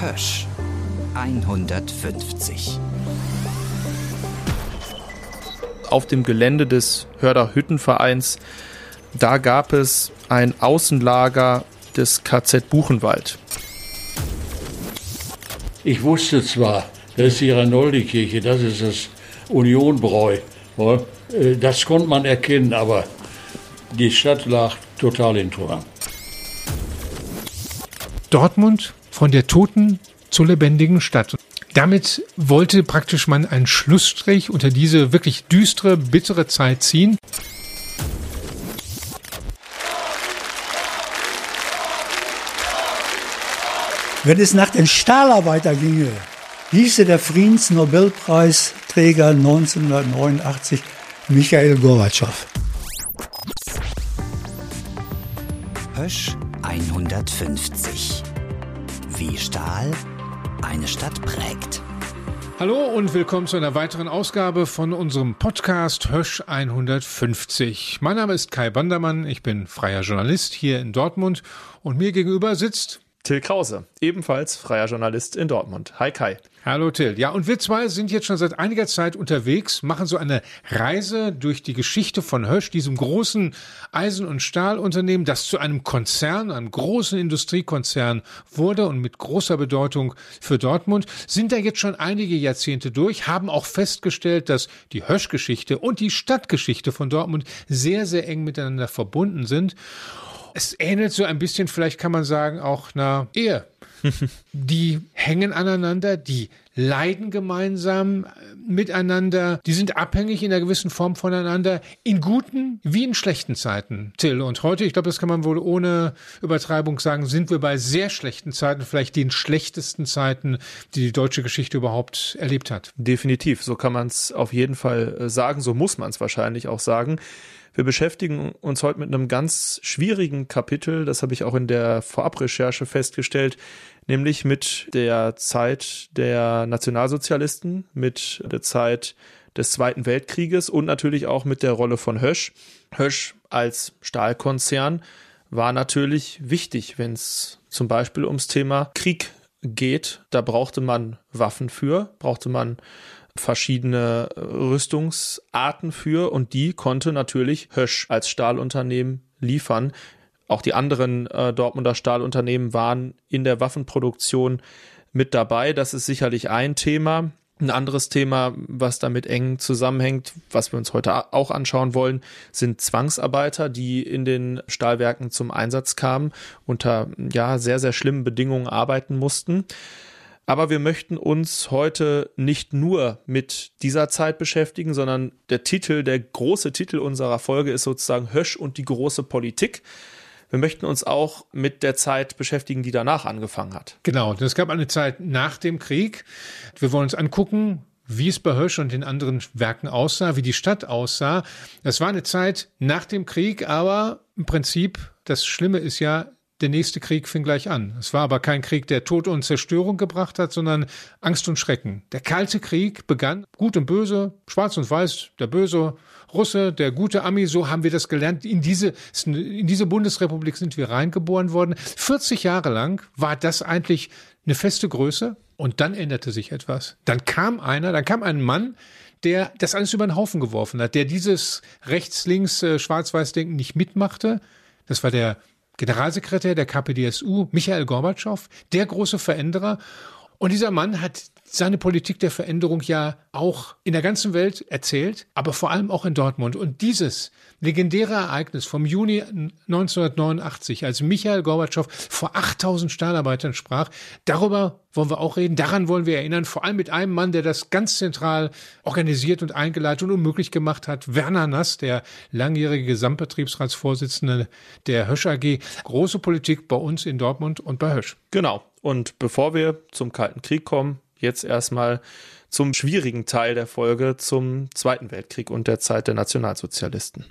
Hösch 150. Auf dem Gelände des Hörder Hüttenvereins, da gab es ein Außenlager des KZ Buchenwald. Ich wusste zwar, das ist die Ranoldi-Kirche, das ist das Unionbräu. Äh, das konnte man erkennen, aber die Stadt lag total in Trümmern. Dortmund von der toten zur lebendigen Stadt. Damit wollte praktisch man einen Schlussstrich unter diese wirklich düstere, bittere Zeit ziehen. Wenn es nach den Stahlarbeiter ginge, hieße der Friedensnobelpreisträger 1989 Michael Gorbatschow. Hösch 150. Wie Stahl eine Stadt prägt. Hallo und willkommen zu einer weiteren Ausgabe von unserem Podcast Hösch 150. Mein Name ist Kai Bandermann, ich bin freier Journalist hier in Dortmund und mir gegenüber sitzt Till Krause, ebenfalls freier Journalist in Dortmund. Hi Kai. Hallo Till. Ja, und wir zwei sind jetzt schon seit einiger Zeit unterwegs, machen so eine Reise durch die Geschichte von Hösch, diesem großen Eisen- und Stahlunternehmen, das zu einem Konzern, einem großen Industriekonzern wurde und mit großer Bedeutung für Dortmund, sind da jetzt schon einige Jahrzehnte durch, haben auch festgestellt, dass die Hösch-Geschichte und die Stadtgeschichte von Dortmund sehr, sehr eng miteinander verbunden sind. Es ähnelt so ein bisschen, vielleicht kann man sagen, auch einer Ehe. die hängen aneinander, die leiden gemeinsam äh, miteinander, die sind abhängig in einer gewissen Form voneinander, in guten wie in schlechten Zeiten. Till, und heute, ich glaube, das kann man wohl ohne Übertreibung sagen, sind wir bei sehr schlechten Zeiten, vielleicht den schlechtesten Zeiten, die die deutsche Geschichte überhaupt erlebt hat. Definitiv, so kann man es auf jeden Fall äh, sagen, so muss man es wahrscheinlich auch sagen. Wir beschäftigen uns heute mit einem ganz schwierigen Kapitel, das habe ich auch in der Vorabrecherche festgestellt, nämlich mit der Zeit der Nationalsozialisten, mit der Zeit des Zweiten Weltkrieges und natürlich auch mit der Rolle von Hösch. Hösch als Stahlkonzern war natürlich wichtig, wenn es zum Beispiel ums Thema Krieg geht. Da brauchte man Waffen für, brauchte man verschiedene äh, Rüstungsarten für und die konnte natürlich Hösch als Stahlunternehmen liefern. Auch die anderen äh, Dortmunder Stahlunternehmen waren in der Waffenproduktion mit dabei. Das ist sicherlich ein Thema. Ein anderes Thema, was damit eng zusammenhängt, was wir uns heute auch anschauen wollen, sind Zwangsarbeiter, die in den Stahlwerken zum Einsatz kamen, unter ja sehr sehr schlimmen Bedingungen arbeiten mussten. Aber wir möchten uns heute nicht nur mit dieser Zeit beschäftigen, sondern der Titel, der große Titel unserer Folge ist sozusagen Hösch und die große Politik. Wir möchten uns auch mit der Zeit beschäftigen, die danach angefangen hat. Genau, es gab eine Zeit nach dem Krieg. Wir wollen uns angucken, wie es bei Hösch und den anderen Werken aussah, wie die Stadt aussah. Es war eine Zeit nach dem Krieg, aber im Prinzip, das Schlimme ist ja, der nächste Krieg fing gleich an. Es war aber kein Krieg, der Tod und Zerstörung gebracht hat, sondern Angst und Schrecken. Der Kalte Krieg begann, gut und böse, schwarz und weiß, der böse Russe, der gute Ami, so haben wir das gelernt. In diese, in diese Bundesrepublik sind wir reingeboren worden. 40 Jahre lang war das eigentlich eine feste Größe und dann änderte sich etwas. Dann kam einer, dann kam ein Mann, der das alles über den Haufen geworfen hat, der dieses rechts-links äh, nicht mitmachte. Das war der Generalsekretär der KPDSU, Michael Gorbatschow, der große Veränderer. Und dieser Mann hat seine Politik der Veränderung ja auch in der ganzen Welt erzählt, aber vor allem auch in Dortmund. Und dieses legendäre Ereignis vom Juni 1989, als Michael Gorbatschow vor 8000 Stahlarbeitern sprach, darüber wollen wir auch reden, daran wollen wir erinnern, vor allem mit einem Mann, der das ganz zentral organisiert und eingeleitet und unmöglich gemacht hat, Werner Nass, der langjährige Gesamtbetriebsratsvorsitzende der Hösch AG. Große Politik bei uns in Dortmund und bei Hösch. Genau. Und bevor wir zum Kalten Krieg kommen, jetzt erstmal zum schwierigen Teil der Folge, zum Zweiten Weltkrieg und der Zeit der Nationalsozialisten.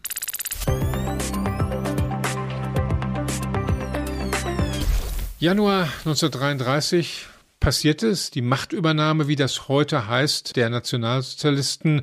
Januar 1933 passiert es, die Machtübernahme, wie das heute heißt, der Nationalsozialisten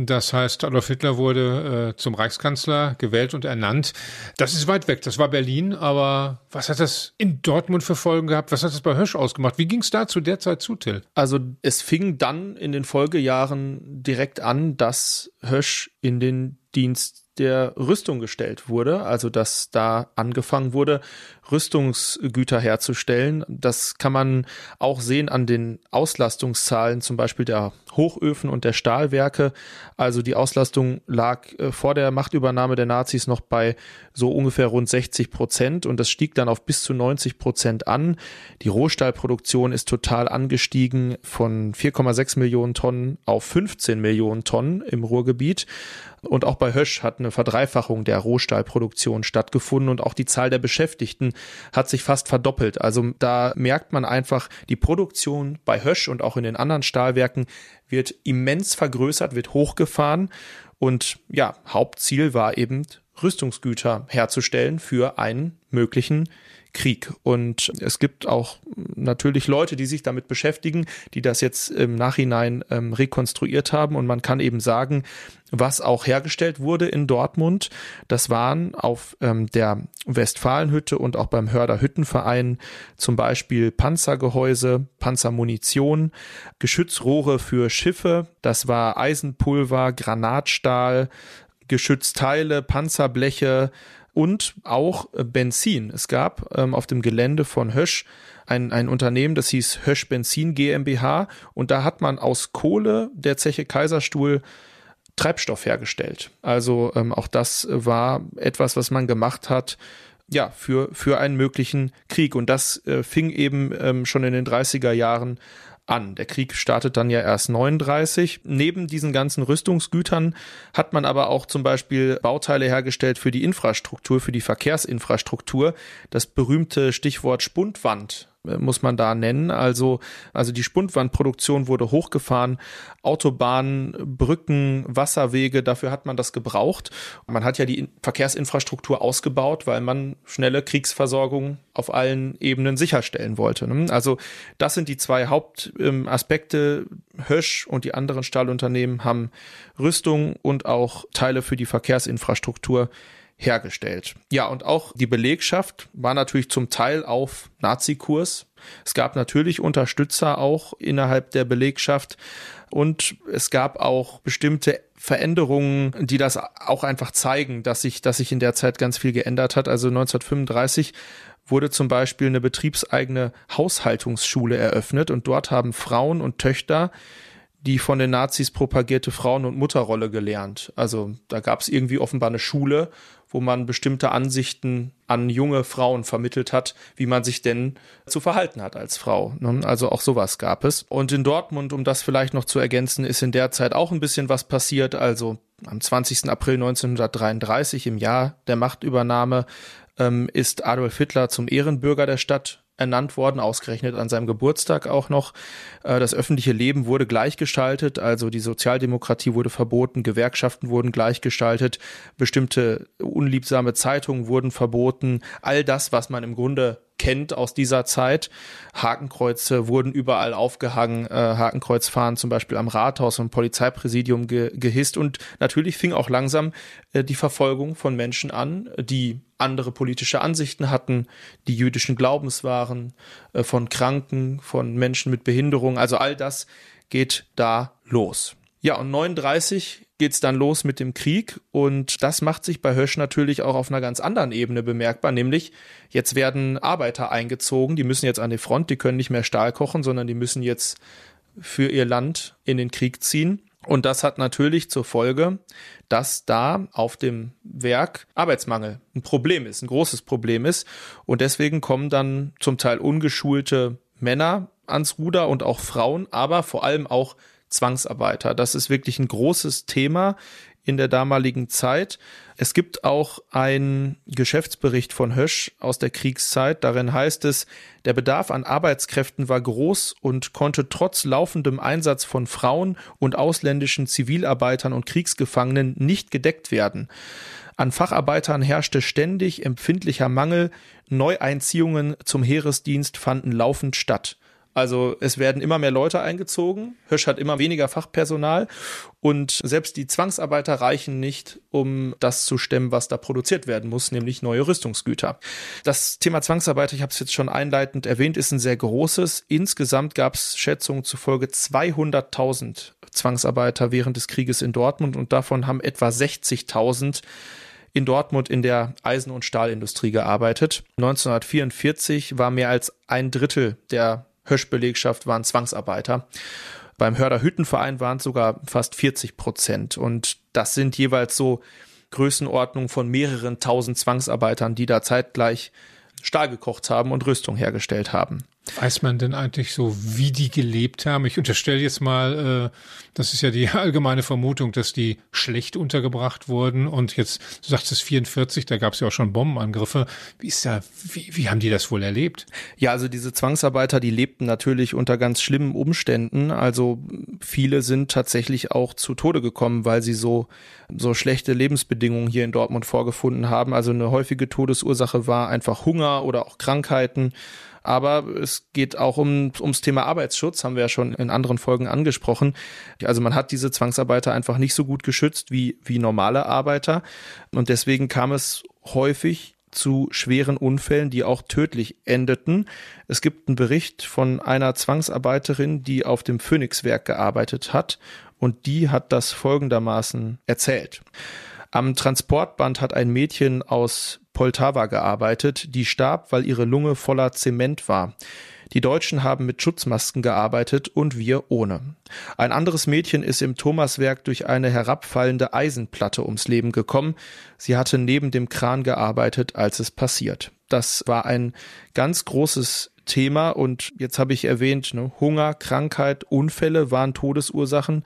Das heißt, Adolf Hitler wurde äh, zum Reichskanzler gewählt und ernannt. Das ist weit weg, das war Berlin, aber was hat das in Dortmund für Folgen gehabt? Was hat das bei Hösch ausgemacht? Wie ging es da zu der Zeit zu, Till? Also es fing dann in den Folgejahren direkt an, dass Hösch in den Dienst der Rüstung gestellt wurde, also dass da angefangen wurde, Rüstungsgüter herzustellen. Das kann man auch sehen an den Auslastungszahlen, zum Beispiel der Hochöfen und der Stahlwerke. Also die Auslastung lag äh, vor der Machtübernahme der Nazis noch bei so ungefähr rund 60 Prozent und das stieg dann auf bis zu 90 Prozent an. Die Rohstahlproduktion ist total angestiegen von 4,6 Millionen Tonnen auf 15 Millionen Tonnen im Ruhrgebiet. Und auch bei Hösch hat eine Verdreifachung der Rohstahlproduktion stattgefunden und auch die Zahl der Beschäftigten hat sich fast verdoppelt. Also da merkt man einfach, die Produktion bei Hösch und auch in den anderen Stahlwerken wird immens vergrößert, wird hochgefahren und ja, Hauptziel war eben Rüstungsgüter herzustellen für einen möglichen Krieg. Und es gibt auch natürlich Leute, die sich damit beschäftigen, die das jetzt im Nachhinein ähm, rekonstruiert haben. Und man kann eben sagen, was auch hergestellt wurde in Dortmund, das waren auf ähm, der Westfalenhütte und auch beim Hörder Hüttenverein zum Beispiel Panzergehäuse, Panzermunition, Geschützrohre für Schiffe, das war Eisenpulver, Granatstahl, Geschützteile, Panzerbleche, und auch äh, Benzin. Es gab ähm, auf dem Gelände von Hösch ein, ein Unternehmen, das hieß Hösch Benzin GmbH und da hat man aus Kohle der Zeche Kaiserstuhl Treibstoff hergestellt. Also ähm, auch das war etwas, was man gemacht hat, ja, für, für einen möglichen Krieg. Und das äh, fing eben ähm, schon in den 30er Jahren an. Der Krieg startet dann ja erst 39. Neben diesen ganzen Rüstungsgütern hat man aber auch zum Beispiel Bauteile hergestellt für die Infrastruktur, für die Verkehrsinfrastruktur. Das berühmte Stichwort Spundwand muss man da nennen. Also, also die Spundwandproduktion wurde hochgefahren. Autobahnen, Brücken, Wasserwege, dafür hat man das gebraucht. Man hat ja die Verkehrsinfrastruktur ausgebaut, weil man schnelle Kriegsversorgung auf allen Ebenen sicherstellen wollte. Ne? Also das sind die zwei Hauptaspekte. Hösch und die anderen Stahlunternehmen haben Rüstung und auch Teile für die Verkehrsinfrastruktur hergestellt. Ja, und auch die Belegschaft war natürlich zum Teil auf Nazikurs. Es gab natürlich Unterstützer auch innerhalb der Belegschaft und es gab auch bestimmte Veränderungen, die das auch einfach zeigen, dass sich, dass sich in der Zeit ganz viel geändert hat. Also 1935 wurde zum Beispiel eine betriebseigene Haushaltungsschule eröffnet und dort haben Frauen und Töchter die von den Nazis propagierte Frauen- und Mutterrolle gelernt. Also da gab es irgendwie offenbar eine Schule, wo man bestimmte Ansichten an junge Frauen vermittelt hat, wie man sich denn zu verhalten hat als Frau. Also auch sowas gab es. Und in Dortmund, um das vielleicht noch zu ergänzen, ist in der Zeit auch ein bisschen was passiert. Also am 20. April 1933 im Jahr der Machtübernahme ähm, ist Adolf Hitler zum Ehrenbürger der Stadt ernannt worden, ausgerechnet an seinem Geburtstag auch noch. Äh, das öffentliche Leben wurde gleichgestaltet, also die Sozialdemokratie wurde verboten, Gewerkschaften wurden gleichgestaltet, bestimmte unliebsame Zeitungen wurden verboten. All das, was man im Grunde kennt aus dieser Zeit. Hakenkreuze wurden überall aufgehangen, äh, Hakenkreuzfahren zum Beispiel am Rathaus und Polizeipräsidium ge gehisst und natürlich fing auch langsam äh, die Verfolgung von Menschen an, die andere politische Ansichten hatten, die jüdischen Glaubens waren, äh, von Kranken, von Menschen mit Behinderung, also all das geht da los. Ja, und 39 geht's dann los mit dem Krieg und das macht sich bei Hösch natürlich auch auf einer ganz anderen Ebene bemerkbar, nämlich jetzt werden Arbeiter eingezogen, die müssen jetzt an die Front, die können nicht mehr Stahl kochen, sondern die müssen jetzt für ihr Land in den Krieg ziehen. Und das hat natürlich zur Folge, dass da auf dem Werk Arbeitsmangel ein Problem ist, ein großes Problem ist. Und deswegen kommen dann zum Teil ungeschulte Männer ans Ruder und auch Frauen, aber vor allem auch Zwangsarbeiter. Das ist wirklich ein großes Thema in der damaligen Zeit. Es gibt auch einen Geschäftsbericht von Hösch aus der Kriegszeit. Darin heißt es, der Bedarf an Arbeitskräften war groß und konnte trotz laufendem Einsatz von Frauen und ausländischen Zivilarbeitern und Kriegsgefangenen nicht gedeckt werden. An Facharbeitern herrschte ständig empfindlicher Mangel. Neueinziehungen zum Heeresdienst fanden laufend statt. Also es werden immer mehr Leute eingezogen, Hösch hat immer weniger Fachpersonal und selbst die Zwangsarbeiter reichen nicht, um das zu stemmen, was da produziert werden muss, nämlich neue Rüstungsgüter. Das Thema Zwangsarbeiter, ich habe es jetzt schon einleitend erwähnt, ist ein sehr großes. Insgesamt gab es Schätzungen zufolge 200.000 Zwangsarbeiter während des Krieges in Dortmund und davon haben etwa 60.000 in Dortmund in der Eisen- und Stahlindustrie gearbeitet. 1944 war mehr als ein Drittel der Höschbelegschaft waren Zwangsarbeiter. Beim Hörder Hüttenverein waren es sogar fast 40 Prozent. Und das sind jeweils so Größenordnungen von mehreren tausend Zwangsarbeitern, die da zeitgleich Stahl gekocht haben und Rüstung hergestellt haben. Weiß man denn eigentlich so, wie die gelebt haben? Ich unterstelle jetzt mal, äh, das ist ja die allgemeine Vermutung, dass die schlecht untergebracht wurden und jetzt, du sagst es 44, da gab es ja auch schon Bombenangriffe. Wie ist da, wie, wie haben die das wohl erlebt? Ja, also diese Zwangsarbeiter, die lebten natürlich unter ganz schlimmen Umständen. Also viele sind tatsächlich auch zu Tode gekommen, weil sie so, so schlechte Lebensbedingungen hier in Dortmund vorgefunden haben. Also eine häufige Todesursache war einfach Hunger oder auch Krankheiten. Aber es geht auch um, ums Thema Arbeitsschutz, haben wir ja schon in anderen Folgen angesprochen. Also man hat diese Zwangsarbeiter einfach nicht so gut geschützt wie, wie normale Arbeiter. Und deswegen kam es häufig zu schweren Unfällen, die auch tödlich endeten. Es gibt einen Bericht von einer Zwangsarbeiterin, die auf dem Phoenixwerk gearbeitet hat und die hat das folgendermaßen erzählt. Am Transportband hat ein Mädchen aus Poltava gearbeitet, die starb, weil ihre Lunge voller Zement war. Die Deutschen haben mit Schutzmasken gearbeitet und wir ohne. Ein anderes Mädchen ist im Thomaswerk durch eine herabfallende Eisenplatte ums Leben gekommen. Sie hatte neben dem Kran gearbeitet, als es passiert. Das war ein ganz großes Thema und jetzt habe ich erwähnt, ne, Hunger, Krankheit, Unfälle waren Todesursachen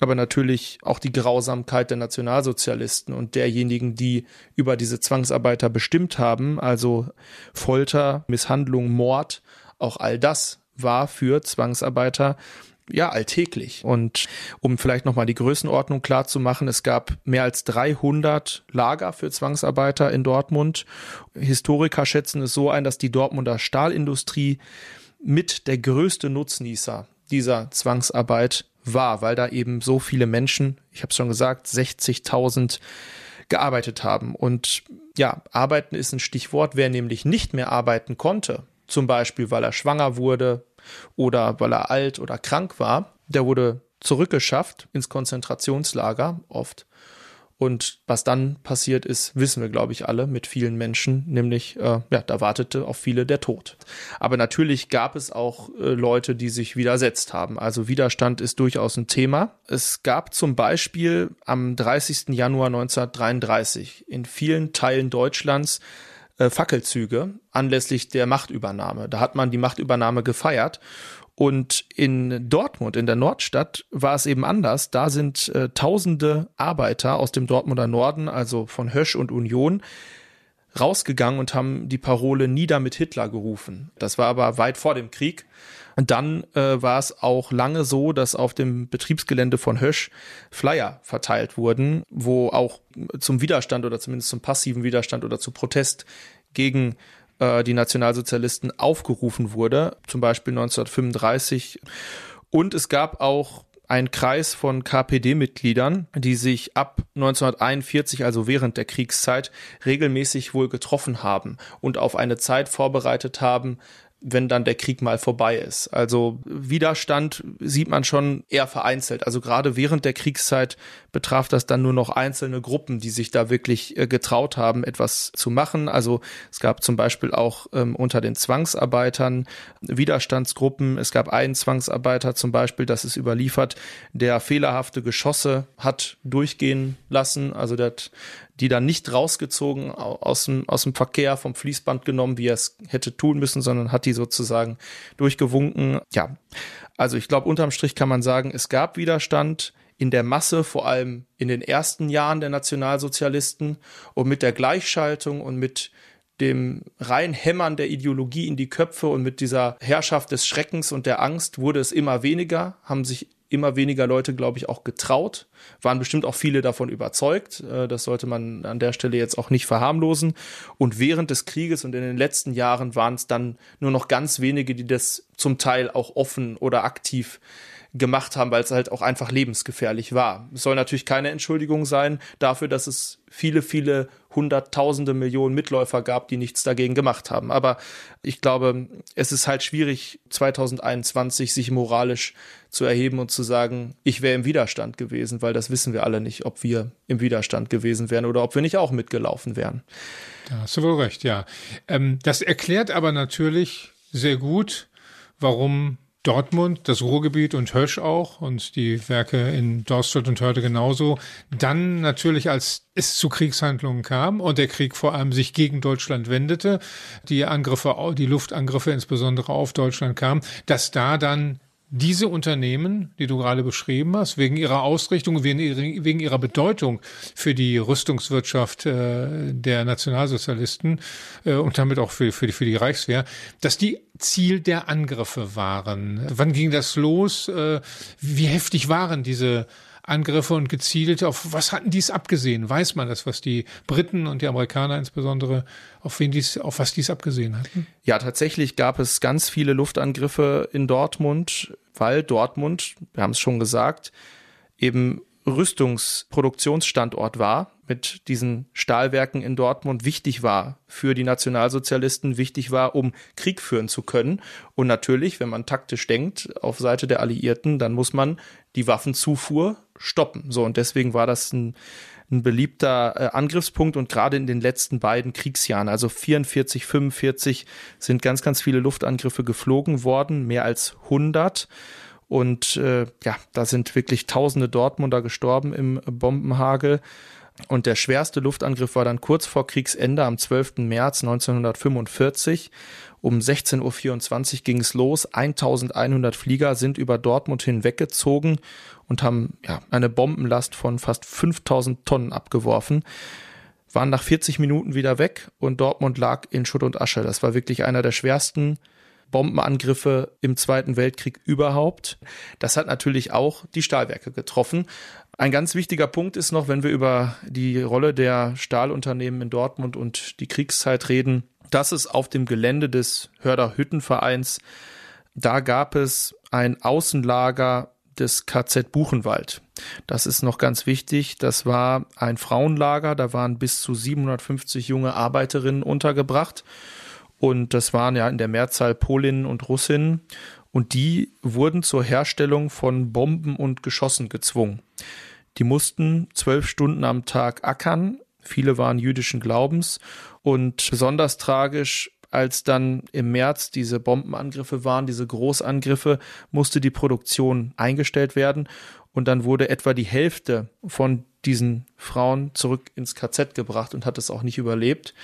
aber natürlich auch die Grausamkeit der Nationalsozialisten und derjenigen, die über diese Zwangsarbeiter bestimmt haben, also Folter, Misshandlung, Mord, auch all das war für Zwangsarbeiter ja alltäglich. Und um vielleicht nochmal die Größenordnung klar zu machen, es gab mehr als 300 Lager für Zwangsarbeiter in Dortmund. Historiker schätzen es so ein, dass die Dortmunder Stahlindustrie mit der größte Nutznießer dieser Zwangsarbeit war, weil da eben so viele Menschen, ich habe schon gesagt, 60.000 gearbeitet haben. Und ja, arbeiten ist ein Stichwort. Wer nämlich nicht mehr arbeiten konnte, zum Beispiel weil er schwanger wurde oder weil er alt oder krank war, der wurde zurückgeschafft ins Konzentrationslager oft und was dann passiert ist, wissen wir, glaube ich, alle mit vielen Menschen, nämlich, äh, ja, da wartete auf viele der Tod. Aber natürlich gab es auch äh, Leute, die sich widersetzt haben. Also Widerstand ist durchaus ein Thema. Es gab zum Beispiel am 30. Januar 1933 in vielen Teilen Deutschlands äh, Fackelzüge anlässlich der Machtübernahme. Da hat man die Machtübernahme gefeiert und in Dortmund, in der Nordstadt, war es eben anders. Da sind äh, tausende Arbeiter aus dem Dortmunder Norden, also von Hösch und Union, rausgegangen und haben die Parole Nieder mit Hitler gerufen. Das war aber weit vor dem Krieg. Und dann äh, war es auch lange so, dass auf dem Betriebsgelände von Hösch Flyer verteilt wurden, wo auch zum Widerstand oder zumindest zum passiven Widerstand oder zu Protest gegen äh, die Nationalsozialisten aufgerufen wurde, zum Beispiel 1935. Und es gab auch einen Kreis von KPD-Mitgliedern, die sich ab 1941, also während der Kriegszeit, regelmäßig wohl getroffen haben und auf eine Zeit vorbereitet haben, wenn dann der Krieg mal vorbei ist. Also Widerstand sieht man schon eher vereinzelt. Also gerade während der Kriegszeit betraf das dann nur noch einzelne Gruppen, die sich da wirklich äh, getraut haben, etwas zu machen. Also es gab zum Beispiel auch ähm, unter den Zwangsarbeitern Widerstandsgruppen. Es gab einen Zwangsarbeiter zum Beispiel, das ist überliefert, der fehlerhafte Geschosse hat durchgehen lassen. Also der hat die dann nicht rausgezogen aus dem, aus dem Verkehr vom Fließband genommen, wie er es hätte tun müssen, sondern hat die sozusagen durchgewunken. Ja, also ich glaube, unterm Strich kann man sagen, es gab Widerstand in der Masse, vor allem in den ersten Jahren der Nationalsozialisten und mit der Gleichschaltung und mit dem Reinhämmern der Ideologie in die Köpfe und mit dieser Herrschaft des Schreckens und der Angst wurde es immer weniger, haben sich immer weniger Leute, glaube ich, auch getraut. Waren bestimmt auch viele davon überzeugt. Äh, das sollte man an der Stelle jetzt auch nicht verharmlosen. Und während des Krieges und in den letzten Jahren waren es dann nur noch ganz wenige, die das zum Teil auch offen oder aktiv gemacht haben, weil es halt auch einfach lebensgefährlich war. Es soll natürlich keine Entschuldigung sein dafür, dass es viele, viele hunderttausende Millionen Mitläufer gab, die nichts dagegen gemacht haben. Aber ich glaube, es ist halt schwierig, 2021 sich moralisch zu erheben und zu sagen, ich wäre im Widerstand gewesen, weil das wissen wir alle nicht, ob wir im Widerstand gewesen wären oder ob wir nicht auch mitgelaufen wären. Da hast du wohl recht, ja. Ähm, das erklärt aber natürlich sehr gut, warum Dortmund, das Ruhrgebiet und Hösch auch und die Werke in Dorststadt und Hörde genauso. Dann natürlich, als es zu Kriegshandlungen kam und der Krieg vor allem sich gegen Deutschland wendete, die Angriffe, die Luftangriffe insbesondere auf Deutschland kamen, dass da dann diese Unternehmen, die du gerade beschrieben hast, wegen ihrer Ausrichtung, wegen, ihrer Bedeutung für die Rüstungswirtschaft äh, der Nationalsozialisten äh, und damit auch für, für, die, für die Reichswehr, dass die Ziel der Angriffe waren. Wann ging das los? Äh, wie heftig waren diese Angriffe und gezielt auf was hatten dies abgesehen? Weiß man das, was die Briten und die Amerikaner insbesondere auf wen dies, auf was dies abgesehen hatten? Ja, tatsächlich gab es ganz viele Luftangriffe in Dortmund, weil Dortmund, wir haben es schon gesagt, eben Rüstungsproduktionsstandort war, mit diesen Stahlwerken in Dortmund wichtig war für die Nationalsozialisten, wichtig war, um Krieg führen zu können. Und natürlich, wenn man taktisch denkt, auf Seite der Alliierten, dann muss man die Waffenzufuhr stoppen. So, und deswegen war das ein, ein beliebter äh, Angriffspunkt und gerade in den letzten beiden Kriegsjahren, also 44, 45, sind ganz, ganz viele Luftangriffe geflogen worden, mehr als 100. Und äh, ja, da sind wirklich tausende Dortmunder gestorben im Bombenhagel. Und der schwerste Luftangriff war dann kurz vor Kriegsende am 12. März 1945. Um 16.24 Uhr ging es los. 1100 Flieger sind über Dortmund hinweggezogen und haben ja, eine Bombenlast von fast 5000 Tonnen abgeworfen. Waren nach 40 Minuten wieder weg und Dortmund lag in Schutt und Asche. Das war wirklich einer der schwersten Bombenangriffe im Zweiten Weltkrieg überhaupt. Das hat natürlich auch die Stahlwerke getroffen. Ein ganz wichtiger Punkt ist noch, wenn wir über die Rolle der Stahlunternehmen in Dortmund und die Kriegszeit reden, dass es auf dem Gelände des Hörder Hüttenvereins, da gab es ein Außenlager des KZ Buchenwald. Das ist noch ganz wichtig. Das war ein Frauenlager. Da waren bis zu 750 junge Arbeiterinnen untergebracht. Und das waren ja in der Mehrzahl Polinnen und Russinnen. Und die wurden zur Herstellung von Bomben und Geschossen gezwungen. Die mussten zwölf Stunden am Tag ackern. Viele waren jüdischen Glaubens. Und besonders tragisch, als dann im März diese Bombenangriffe waren, diese Großangriffe, musste die Produktion eingestellt werden. Und dann wurde etwa die Hälfte von diesen Frauen zurück ins KZ gebracht und hat es auch nicht überlebt.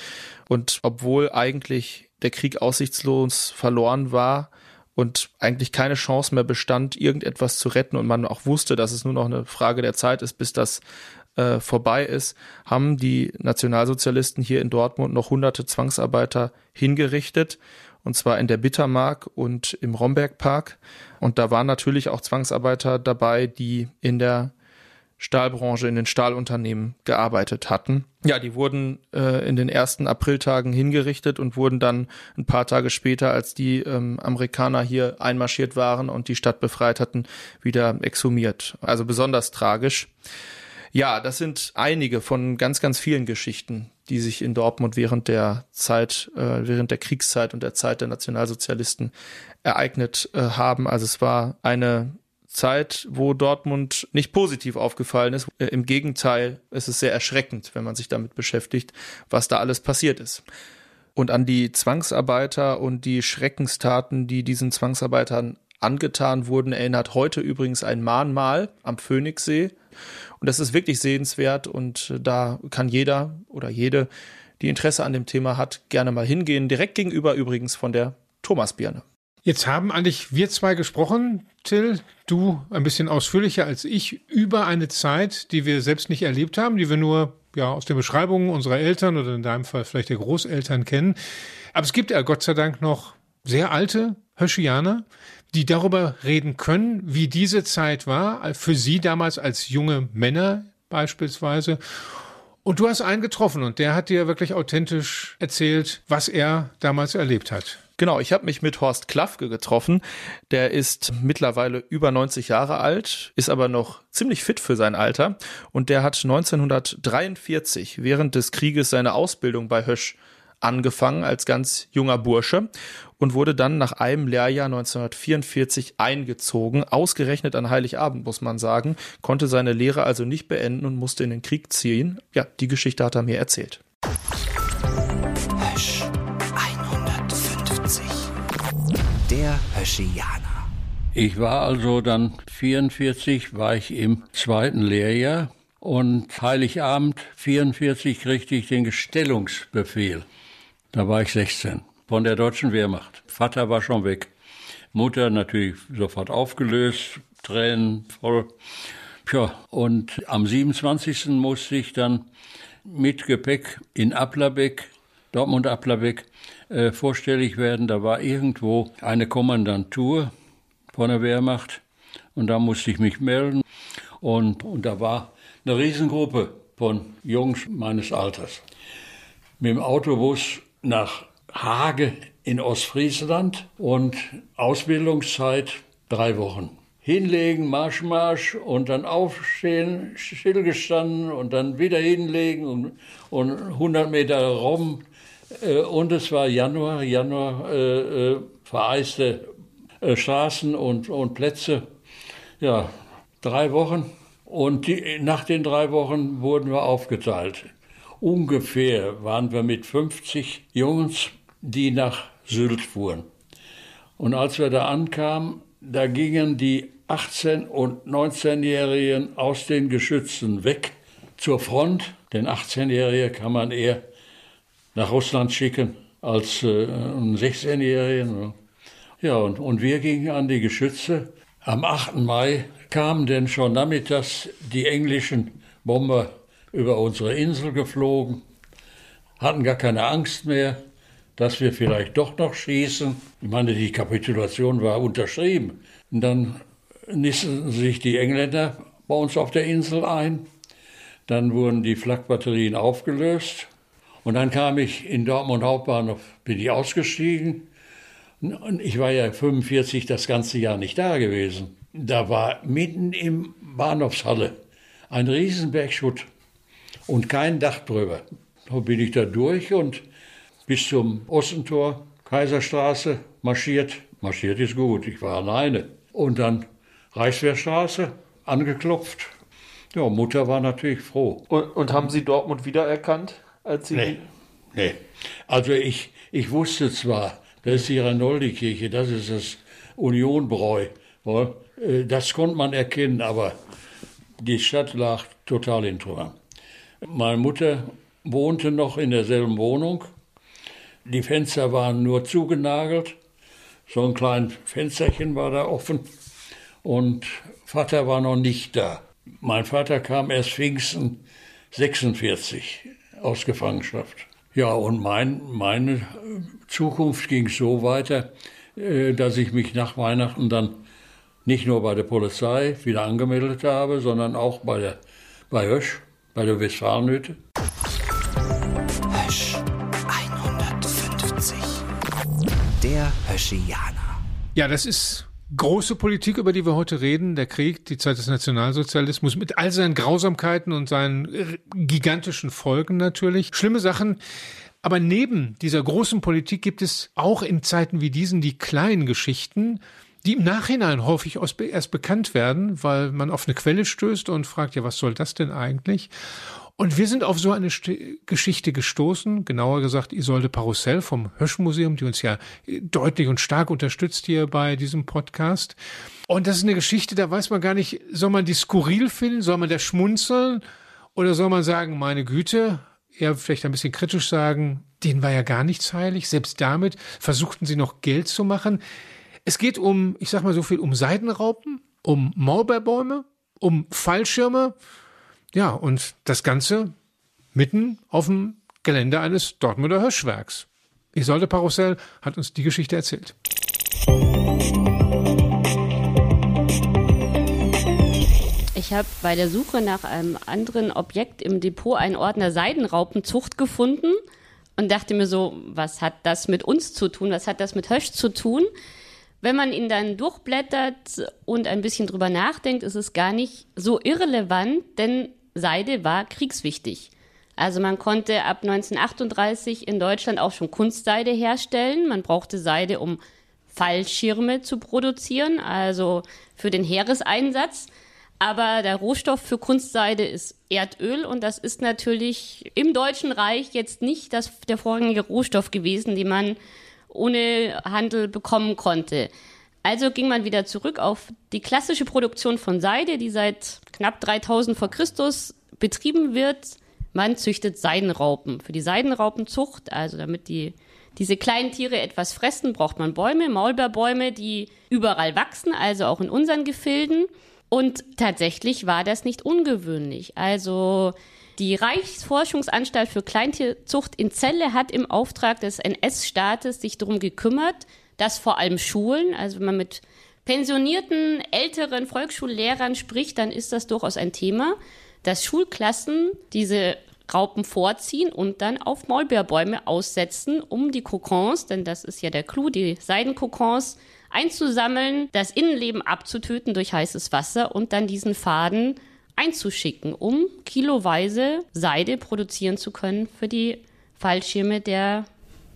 Und obwohl eigentlich der Krieg aussichtslos verloren war und eigentlich keine Chance mehr bestand, irgendetwas zu retten und man auch wusste, dass es nur noch eine Frage der Zeit ist, bis das äh, vorbei ist, haben die Nationalsozialisten hier in Dortmund noch hunderte Zwangsarbeiter hingerichtet und zwar in der Bittermark und im Rombergpark. Und da waren natürlich auch Zwangsarbeiter dabei, die in der Stahlbranche, in den Stahlunternehmen gearbeitet hatten. Ja, die wurden äh, in den ersten Apriltagen hingerichtet und wurden dann ein paar Tage später, als die ähm, Amerikaner hier einmarschiert waren und die Stadt befreit hatten, wieder exhumiert. Also besonders tragisch. Ja, das sind einige von ganz, ganz vielen Geschichten, die sich in Dortmund während der Zeit, äh, während der Kriegszeit und der Zeit der Nationalsozialisten ereignet äh, haben. Also es war eine Zeit, wo Dortmund nicht positiv aufgefallen ist. Äh, Im Gegenteil, es ist sehr erschreckend, wenn man sich damit beschäftigt, was da alles passiert ist. Und an die Zwangsarbeiter und die Schreckenstaten, die diesen Zwangsarbeitern angetan wurden, erinnert heute übrigens ein Mahnmal am Phoenixsee. Und das ist wirklich sehenswert und da kann jeder oder jede, die Interesse an dem Thema hat, gerne mal hingehen. Direkt gegenüber übrigens von der Thomasbirne. Jetzt haben eigentlich wir zwei gesprochen, Till, du ein bisschen ausführlicher als ich, über eine Zeit, die wir selbst nicht erlebt haben, die wir nur ja aus den Beschreibungen unserer Eltern oder in deinem Fall vielleicht der Großeltern kennen. Aber es gibt ja Gott sei Dank noch sehr alte Höschianer, die darüber reden können, wie diese Zeit war, für sie damals als junge Männer beispielsweise. Und du hast einen getroffen und der hat dir wirklich authentisch erzählt, was er damals erlebt hat. Genau, ich habe mich mit Horst Klafke getroffen. Der ist mittlerweile über 90 Jahre alt, ist aber noch ziemlich fit für sein Alter und der hat 1943 während des Krieges seine Ausbildung bei Hösch angefangen als ganz junger Bursche und wurde dann nach einem Lehrjahr 1944 eingezogen. Ausgerechnet an Heiligabend, muss man sagen, konnte seine Lehre also nicht beenden und musste in den Krieg ziehen. Ja, die Geschichte hat er mir erzählt. Der Höschianer. Ich war also dann 44, war ich im zweiten Lehrjahr und Heiligabend 44 kriegte ich den Gestellungsbefehl. Da war ich 16 von der deutschen Wehrmacht. Vater war schon weg. Mutter natürlich sofort aufgelöst, Tränen voll. Tja, und am 27. musste ich dann mit Gepäck in Applerbeck, Dortmund-Applerbeck, äh, vorstellig werden. Da war irgendwo eine Kommandantur von der Wehrmacht und da musste ich mich melden. Und, und da war eine Riesengruppe von Jungs meines Alters. Mit dem Autobus nach Hage in Ostfriesland und Ausbildungszeit drei Wochen. Hinlegen, Marsch, Marsch und dann aufstehen, stillgestanden und dann wieder hinlegen und, und 100 Meter rum. Äh, und es war Januar, Januar, äh, äh, vereiste äh, Straßen und, und Plätze. Ja, drei Wochen. Und die, nach den drei Wochen wurden wir aufgeteilt. Ungefähr waren wir mit 50 Jungs die nach Sylt fuhren. Und als wir da ankamen, da gingen die 18- und 19-Jährigen aus den Geschützen weg zur Front. Den 18-Jährigen kann man eher nach Russland schicken als äh, einen 16-Jährigen. Ja, und, und wir gingen an die Geschütze. Am 8. Mai kamen denn schon nachmittags die englischen Bomber über unsere Insel geflogen, hatten gar keine Angst mehr dass wir vielleicht doch noch schießen. Ich meine, die Kapitulation war unterschrieben. Und dann nissen sich die Engländer bei uns auf der Insel ein. Dann wurden die Flakbatterien aufgelöst. Und dann kam ich in Dortmund Hauptbahnhof, bin ich ausgestiegen. Und ich war ja 45 das ganze Jahr nicht da gewesen. Da war mitten im Bahnhofshalle ein Riesenberg Schutt und kein Dach drüber. Da bin ich da durch und bis zum Ostentor, Kaiserstraße, marschiert. Marschiert ist gut, ich war alleine. Und dann Reichswehrstraße, angeklopft. Ja, Mutter war natürlich froh. Und, und haben Sie Dortmund wiedererkannt? Als Sie nee, nee. Also ich, ich wusste zwar, das ist die Ranoldi-Kirche, das ist das Unionbräu. Äh, das konnte man erkennen, aber die Stadt lag total in Trümmern. Meine Mutter wohnte noch in derselben Wohnung die Fenster waren nur zugenagelt. So ein kleines Fensterchen war da offen. Und Vater war noch nicht da. Mein Vater kam erst Pfingsten 46 aus Gefangenschaft. Ja, und mein, meine Zukunft ging so weiter, äh, dass ich mich nach Weihnachten dann nicht nur bei der Polizei wieder angemeldet habe, sondern auch bei der bei Hösch, bei der Westfalenhütte. Der Höschianer. Ja, das ist große Politik, über die wir heute reden. Der Krieg, die Zeit des Nationalsozialismus mit all seinen Grausamkeiten und seinen gigantischen Folgen natürlich. Schlimme Sachen. Aber neben dieser großen Politik gibt es auch in Zeiten wie diesen die kleinen Geschichten, die im Nachhinein häufig erst bekannt werden, weil man auf eine Quelle stößt und fragt, ja, was soll das denn eigentlich? Und wir sind auf so eine St Geschichte gestoßen, genauer gesagt Isolde Parussell vom Höschmuseum, die uns ja deutlich und stark unterstützt hier bei diesem Podcast. Und das ist eine Geschichte, da weiß man gar nicht, soll man die skurril finden, soll man da schmunzeln oder soll man sagen, meine Güte, eher vielleicht ein bisschen kritisch sagen, denen war ja gar nichts heilig, selbst damit versuchten sie noch Geld zu machen. Es geht um, ich sag mal so viel, um Seidenraupen, um Maulbeerbäume, um Fallschirme, ja, und das Ganze mitten auf dem Gelände eines Dortmunder Hirschwerks. Isolde Parussell hat uns die Geschichte erzählt. Ich habe bei der Suche nach einem anderen Objekt im Depot einen Ordner Seidenraupenzucht gefunden und dachte mir so, was hat das mit uns zu tun? Was hat das mit Hösch zu tun? Wenn man ihn dann durchblättert und ein bisschen drüber nachdenkt, ist es gar nicht so irrelevant, denn Seide war kriegswichtig. Also man konnte ab 1938 in Deutschland auch schon Kunstseide herstellen. Man brauchte Seide, um Fallschirme zu produzieren, also für den Heereseinsatz. Aber der Rohstoff für Kunstseide ist Erdöl und das ist natürlich im Deutschen Reich jetzt nicht das, der vorrangige Rohstoff gewesen, den man ohne Handel bekommen konnte. Also ging man wieder zurück auf die klassische Produktion von Seide, die seit knapp 3000 vor Christus betrieben wird. Man züchtet Seidenraupen. Für die Seidenraupenzucht, also damit die diese kleinen Tiere etwas fressen, braucht man Bäume, Maulbeerbäume, die überall wachsen, also auch in unseren Gefilden. Und tatsächlich war das nicht ungewöhnlich. Also die Reichsforschungsanstalt für Kleintierzucht in Celle hat im Auftrag des NS-Staates sich darum gekümmert, dass vor allem Schulen, also wenn man mit pensionierten älteren Volksschullehrern spricht, dann ist das durchaus ein Thema, dass Schulklassen diese Raupen vorziehen und dann auf Maulbeerbäume aussetzen, um die Kokons, denn das ist ja der Clou, die Seidenkokons, einzusammeln, das Innenleben abzutöten durch heißes Wasser und dann diesen Faden einzuschicken, um kiloweise Seide produzieren zu können für die Fallschirme der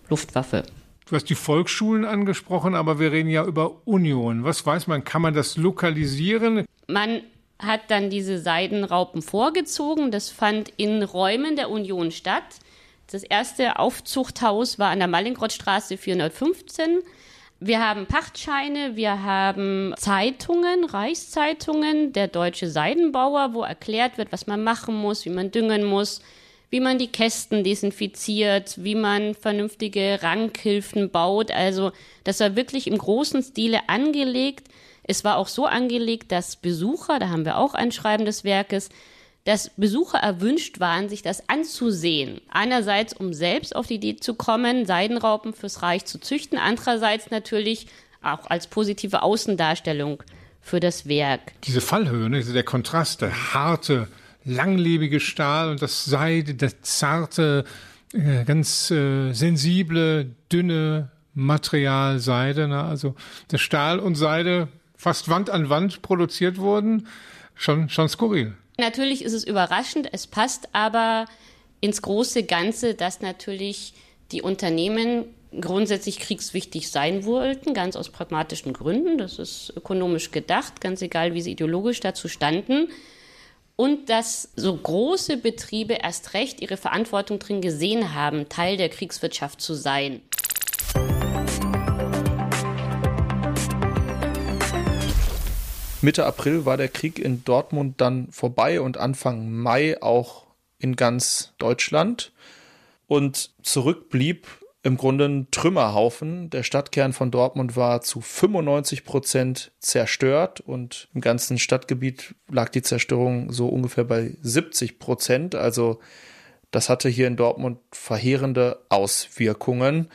Luftwaffe. Du hast die Volksschulen angesprochen, aber wir reden ja über Union. Was weiß man? Kann man das lokalisieren? Man hat dann diese Seidenraupen vorgezogen. Das fand in Räumen der Union statt. Das erste Aufzuchthaus war an der Mallinckrodtstraße 415. Wir haben Pachtscheine, wir haben Zeitungen, Reichszeitungen, der deutsche Seidenbauer, wo erklärt wird, was man machen muss, wie man düngen muss, wie man die Kästen desinfiziert, wie man vernünftige Rankhilfen baut. Also das war wirklich im großen Stile angelegt. Es war auch so angelegt, dass Besucher, da haben wir auch ein Schreiben des Werkes, dass Besucher erwünscht waren, sich das anzusehen. Einerseits, um selbst auf die Idee zu kommen, Seidenraupen fürs Reich zu züchten, andererseits natürlich auch als positive Außendarstellung für das Werk. Diese Fallhöhe, ne, der Kontrast, der harte, langlebige Stahl und das Seide, das zarte, äh, ganz äh, sensible, dünne Material Seide, ne? also der Stahl und Seide fast Wand an Wand produziert wurden, schon, schon skurril. Natürlich ist es überraschend, es passt aber ins große Ganze, dass natürlich die Unternehmen grundsätzlich kriegswichtig sein wollten, ganz aus pragmatischen Gründen. Das ist ökonomisch gedacht, ganz egal, wie sie ideologisch dazu standen. Und dass so große Betriebe erst recht ihre Verantwortung drin gesehen haben, Teil der Kriegswirtschaft zu sein. Mitte April war der Krieg in Dortmund dann vorbei und Anfang Mai auch in ganz Deutschland. Und zurück blieb im Grunde ein Trümmerhaufen. Der Stadtkern von Dortmund war zu 95 Prozent zerstört und im ganzen Stadtgebiet lag die Zerstörung so ungefähr bei 70 Prozent. Also das hatte hier in Dortmund verheerende Auswirkungen.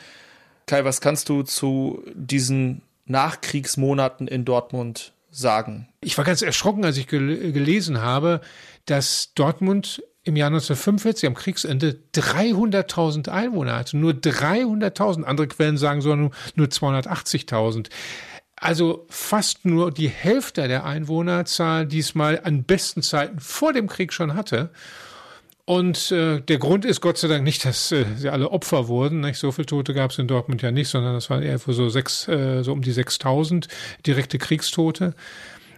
Kai, was kannst du zu diesen Nachkriegsmonaten in Dortmund sagen. Ich war ganz erschrocken, als ich gel gelesen habe, dass Dortmund im Jahr 1945 am Kriegsende 300.000 Einwohner hatte. Nur 300.000. Andere Quellen sagen sogar nur, nur 280.000. Also fast nur die Hälfte der Einwohnerzahl diesmal an besten Zeiten vor dem Krieg schon hatte. Und äh, der Grund ist Gott sei Dank nicht, dass äh, sie alle Opfer wurden. Nicht? So viele Tote gab es in Dortmund ja nicht, sondern das waren eher so sechs, äh, so um die 6000 direkte Kriegstote.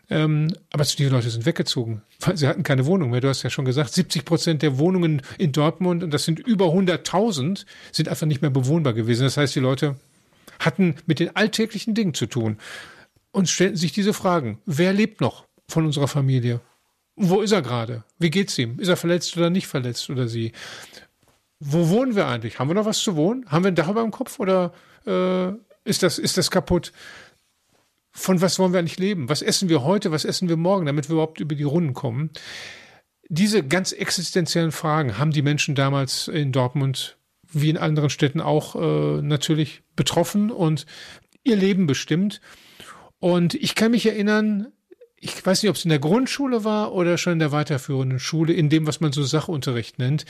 Ähm, aber die Leute sind weggezogen, weil sie hatten keine Wohnung mehr. Du hast ja schon gesagt, 70 Prozent der Wohnungen in Dortmund, und das sind über 100.000, sind einfach nicht mehr bewohnbar gewesen. Das heißt, die Leute hatten mit den alltäglichen Dingen zu tun und stellten sich diese Fragen. Wer lebt noch von unserer Familie? Wo ist er gerade? Wie geht's ihm? Ist er verletzt oder nicht verletzt oder sie? Wo wohnen wir eigentlich? Haben wir noch was zu wohnen? Haben wir ein Dach über dem Kopf oder äh, ist, das, ist das kaputt? Von was wollen wir eigentlich leben? Was essen wir heute? Was essen wir morgen, damit wir überhaupt über die Runden kommen? Diese ganz existenziellen Fragen haben die Menschen damals in Dortmund wie in anderen Städten auch äh, natürlich betroffen und ihr Leben bestimmt. Und ich kann mich erinnern, ich weiß nicht, ob es in der Grundschule war oder schon in der weiterführenden Schule, in dem, was man so Sachunterricht nennt,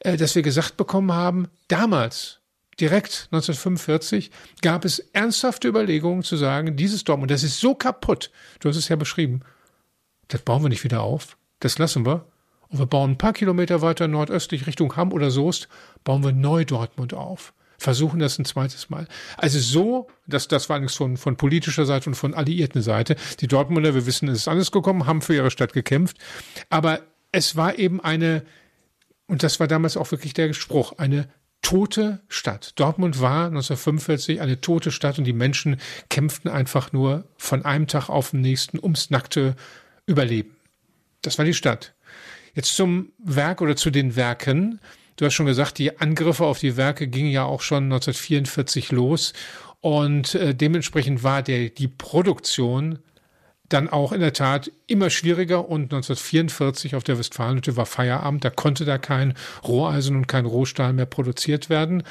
äh, dass wir gesagt bekommen haben, damals, direkt 1945, gab es ernsthafte Überlegungen zu sagen, dieses Dortmund, das ist so kaputt, du hast es ja beschrieben, das bauen wir nicht wieder auf, das lassen wir. Und wir bauen ein paar Kilometer weiter nordöstlich Richtung Hamm oder Soest, bauen wir neu Dortmund auf versuchen das ein zweites Mal. Also so, dass das war allerdings von, von politischer Seite und von alliierten Seite. Die Dortmunder, wir wissen, es ist anders gekommen, haben für ihre Stadt gekämpft. Aber es war eben eine, und das war damals auch wirklich der Spruch, eine tote Stadt. Dortmund war 1945 eine tote Stadt und die Menschen kämpften einfach nur von einem Tag auf den nächsten ums nackte Überleben. Das war die Stadt. Jetzt zum Werk oder zu den Werken. Du hast schon gesagt, die Angriffe auf die Werke gingen ja auch schon 1944 los und äh, dementsprechend war der, die Produktion dann auch in der Tat immer schwieriger und 1944 auf der Westfalenhütte war Feierabend, da konnte da kein Roheisen und kein Rohstahl mehr produziert werden.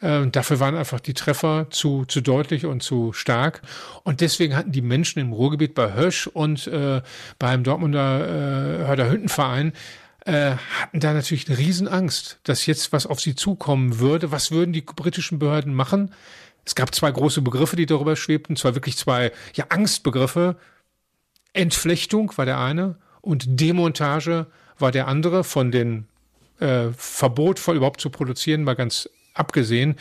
Äh, dafür waren einfach die Treffer zu, zu deutlich und zu stark und deswegen hatten die Menschen im Ruhrgebiet bei Hösch und äh, beim Dortmunder äh, Hörder Hüttenverein äh, hatten da natürlich eine Riesenangst, dass jetzt was auf sie zukommen würde. Was würden die britischen Behörden machen? Es gab zwei große Begriffe, die darüber schwebten, zwar wirklich zwei ja, Angstbegriffe. Entflechtung war der eine und Demontage war der andere, von den äh, Verbot voll überhaupt zu produzieren, mal ganz abgesehen.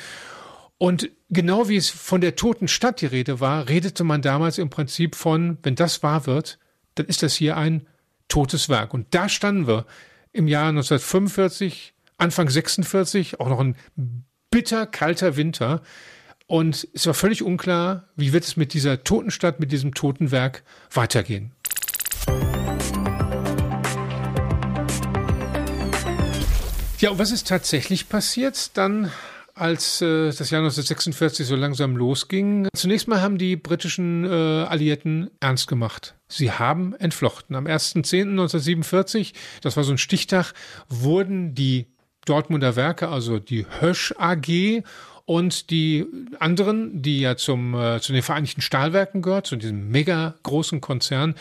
Und genau wie es von der toten Stadt die Rede war, redete man damals im Prinzip von, wenn das wahr wird, dann ist das hier ein totes Werk. Und da standen wir im Jahr 1945, Anfang 46, auch noch ein bitter kalter Winter. Und es war völlig unklar, wie wird es mit dieser toten Stadt, mit diesem toten Werk weitergehen. Ja, und was ist tatsächlich passiert? Dann als äh, das Jahr 1946 so langsam losging. Zunächst mal haben die britischen äh, Alliierten ernst gemacht. Sie haben entflochten. Am 1.10.1947, das war so ein Stichtag, wurden die Dortmunder Werke, also die Hösch AG und die anderen, die ja zum, äh, zu den Vereinigten Stahlwerken gehört, zu diesem mega großen Konzern,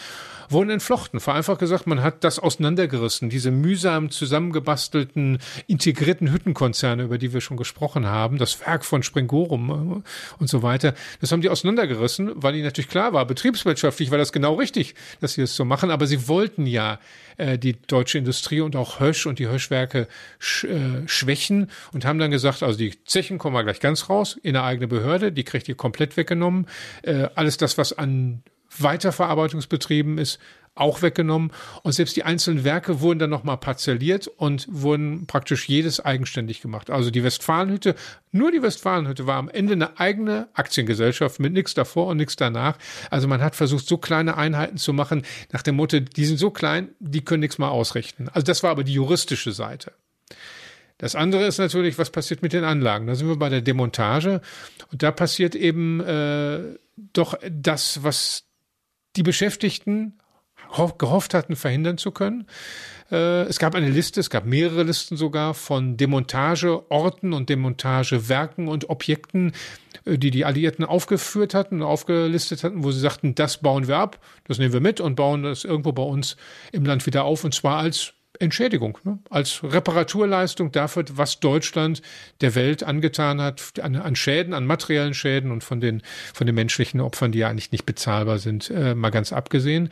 wurden entflochten. Vereinfacht gesagt, man hat das auseinandergerissen. Diese mühsam zusammengebastelten, integrierten Hüttenkonzerne, über die wir schon gesprochen haben, das Werk von Springorum äh, und so weiter, das haben die auseinandergerissen, weil ihnen natürlich klar war, betriebswirtschaftlich war das genau richtig, dass sie es so machen, aber sie wollten ja äh, die deutsche Industrie und auch Hösch und die Höschwerke sch, äh, schwächen und haben dann gesagt, also die Zechen kommen wir gleich ganz raus in eine eigene Behörde, die kriegt ihr komplett weggenommen. Äh, alles das, was an Weiterverarbeitungsbetrieben ist auch weggenommen und selbst die einzelnen Werke wurden dann nochmal parzelliert und wurden praktisch jedes eigenständig gemacht. Also die Westfalenhütte, nur die Westfalenhütte war am Ende eine eigene Aktiengesellschaft mit nichts davor und nichts danach. Also man hat versucht, so kleine Einheiten zu machen, nach dem Motto, die sind so klein, die können nichts mal ausrichten. Also das war aber die juristische Seite. Das andere ist natürlich, was passiert mit den Anlagen. Da sind wir bei der Demontage und da passiert eben äh, doch das, was die Beschäftigten gehofft hatten, verhindern zu können. Äh, es gab eine Liste, es gab mehrere Listen sogar von Demontageorten und Demontagewerken und Objekten, äh, die die Alliierten aufgeführt hatten, aufgelistet hatten, wo sie sagten, das bauen wir ab, das nehmen wir mit und bauen das irgendwo bei uns im Land wieder auf und zwar als Entschädigung, ne? als Reparaturleistung dafür, was Deutschland der Welt angetan hat, an, an, Schäden, an materiellen Schäden und von den, von den menschlichen Opfern, die ja eigentlich nicht bezahlbar sind, äh, mal ganz abgesehen.